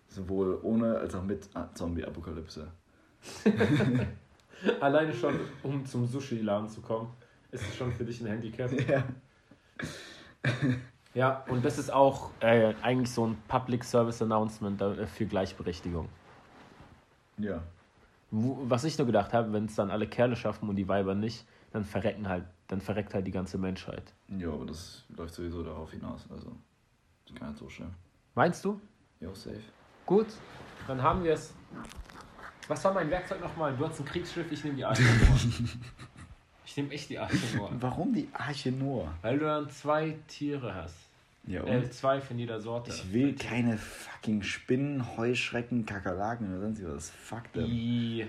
Sowohl ohne als auch mit Zombie-Apokalypse. Alleine schon, um zum Sushi-Laden zu kommen, ist es schon für dich ein Handicap. Ja. Ja, und das ist auch äh, eigentlich so ein Public Service Announcement äh, für Gleichberechtigung. Ja. Was ich nur gedacht habe, wenn es dann alle Kerle schaffen und die Weiber nicht, dann verrecken halt, dann verreckt halt die ganze Menschheit. Ja, aber das läuft sowieso darauf hinaus. Also, ist gar nicht so schlimm. Meinst du? Jo, safe. Gut, dann haben wir es. Was war mein Werkzeug nochmal? Du hast ein Kriegsschiff, ich nehme die Arche Noah. Ich nehme echt die Arche Noah. Warum die Arche Noah? Weil du dann zwei Tiere hast. Ja, Äh, zwei von jeder Sorte. Ich will keine fucking Spinnen, Heuschrecken, Kakerlaken oder sonst was. Fuck them. I,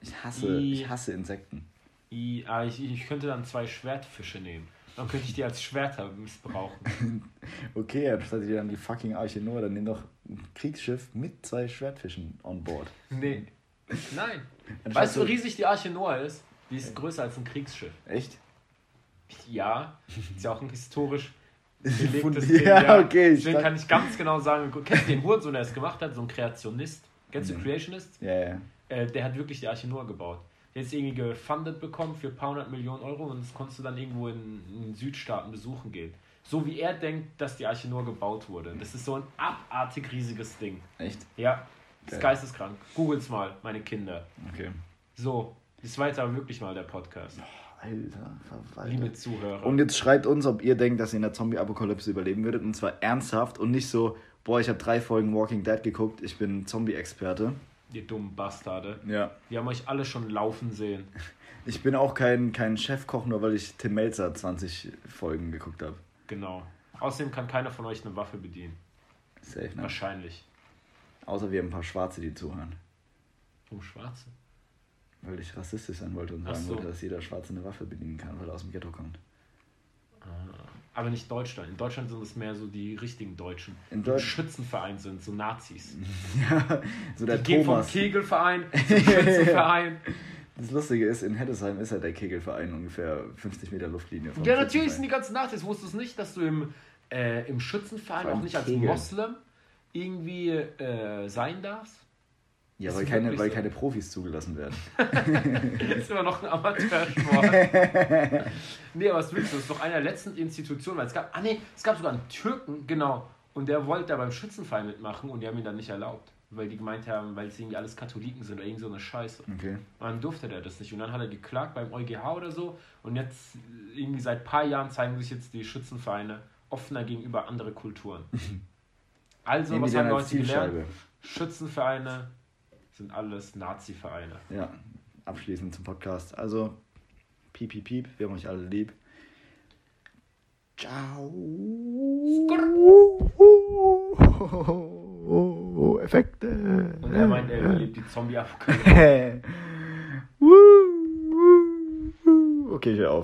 Ich hasse, I- ich hasse Insekten. I, ah, ich, ich könnte dann zwei Schwertfische nehmen. Dann könnte ich die als Schwerter missbrauchen. Okay, anstatt ihr dann die fucking Arche Noah, dann nimm doch ein Kriegsschiff mit zwei Schwertfischen on board. Nee. Nein. Anstatt Weißt du, wie riesig die Arche Noah ist? Die ist größer als ein Kriegsschiff. Echt? Ja, ist ja auch ein historisch belegtes. Ding. Ja, okay, ich Deswegen kann ich ganz genau sagen, kennst du den Hurensohn, der es gemacht hat? So ein Kreationist. Kennst du. Creationist? Ja, ja. Äh, der hat wirklich die Arche Noah gebaut. Der ist irgendwie gefundet bekommen für ein paar hundert Millionen Euro und das konntest du dann irgendwo in, in den Südstaaten besuchen gehen. So wie er denkt, dass die Arche Noah gebaut wurde. Das ist so ein abartig riesiges Ding. Echt? Ja, das ist Geil. geisteskrank. Googles mal, meine Kinder. Okay. So, das war jetzt aber wirklich mal der Podcast. Alter, Verwalter. Liebe Zuhörer. Und jetzt schreibt uns, ob ihr denkt, dass ihr in der Zombie-Apokalypse überleben würdet. Und zwar ernsthaft und nicht so, boah, ich habe drei Folgen Walking Dead geguckt, ich bin Zombie-Experte. Ihr dummen Bastarde. Ja. Wir haben euch alle schon laufen sehen. Ich bin auch kein, kein Chefkoch, nur weil ich Tim Melzer 20 Folgen geguckt habe. Genau. Außerdem kann keiner von euch eine Waffe bedienen. Safe, ne? Wahrscheinlich. Außer wir haben ein paar Schwarze, die zuhören. Um Schwarze. Weil ich rassistisch sein wollte und Ach sagen so. wollte, dass jeder Schwarze eine Waffe bedienen kann, weil er aus dem Ghetto kommt. Aber nicht Deutschland. In Deutschland sind es mehr so die richtigen Deutschen. Die Deutsch- Schützenverein sind, so Nazis. Ja, so der Die gehen vom Thomas. Kegelverein zum Schützenverein. Das Lustige ist, in Heddesheim ist ja der Kegelverein ungefähr 50 Meter Luftlinie. vom Ja, natürlich sind die ganzen Nazis. Wusstest du nicht, dass du im, äh, im Schützenverein auch nicht als. Moslem irgendwie äh, sein darfst? Ja, weil keine, weil so. keine Profis zugelassen werden. Das ist immer noch ein Amateursport. nee, aber was willst du? Das ist doch eine der letzten Institutionen, weil es gab, ah nee, es gab sogar einen Türken, genau, und der wollte da beim Schützenverein mitmachen und die haben ihn dann nicht erlaubt, weil die gemeint haben, weil es irgendwie alles Katholiken sind oder irgend so eine Scheiße. Okay. Und dann durfte der das nicht und dann hat er geklagt beim EuGH oder so und jetzt irgendwie seit ein paar Jahren zeigen sich jetzt die Schützenvereine offener gegenüber andere Kulturen. Also, Nehmen was haben wir heute gelernt? Schützenvereine sind alles Nazi-Vereine. Ja, abschließend zum Podcast. Also, piep, piep, piep, wir haben euch alle lieb. Ciao. Effekte. Und er meint, er lebt die Zombie-Apokalypse. okay, ich hör auf.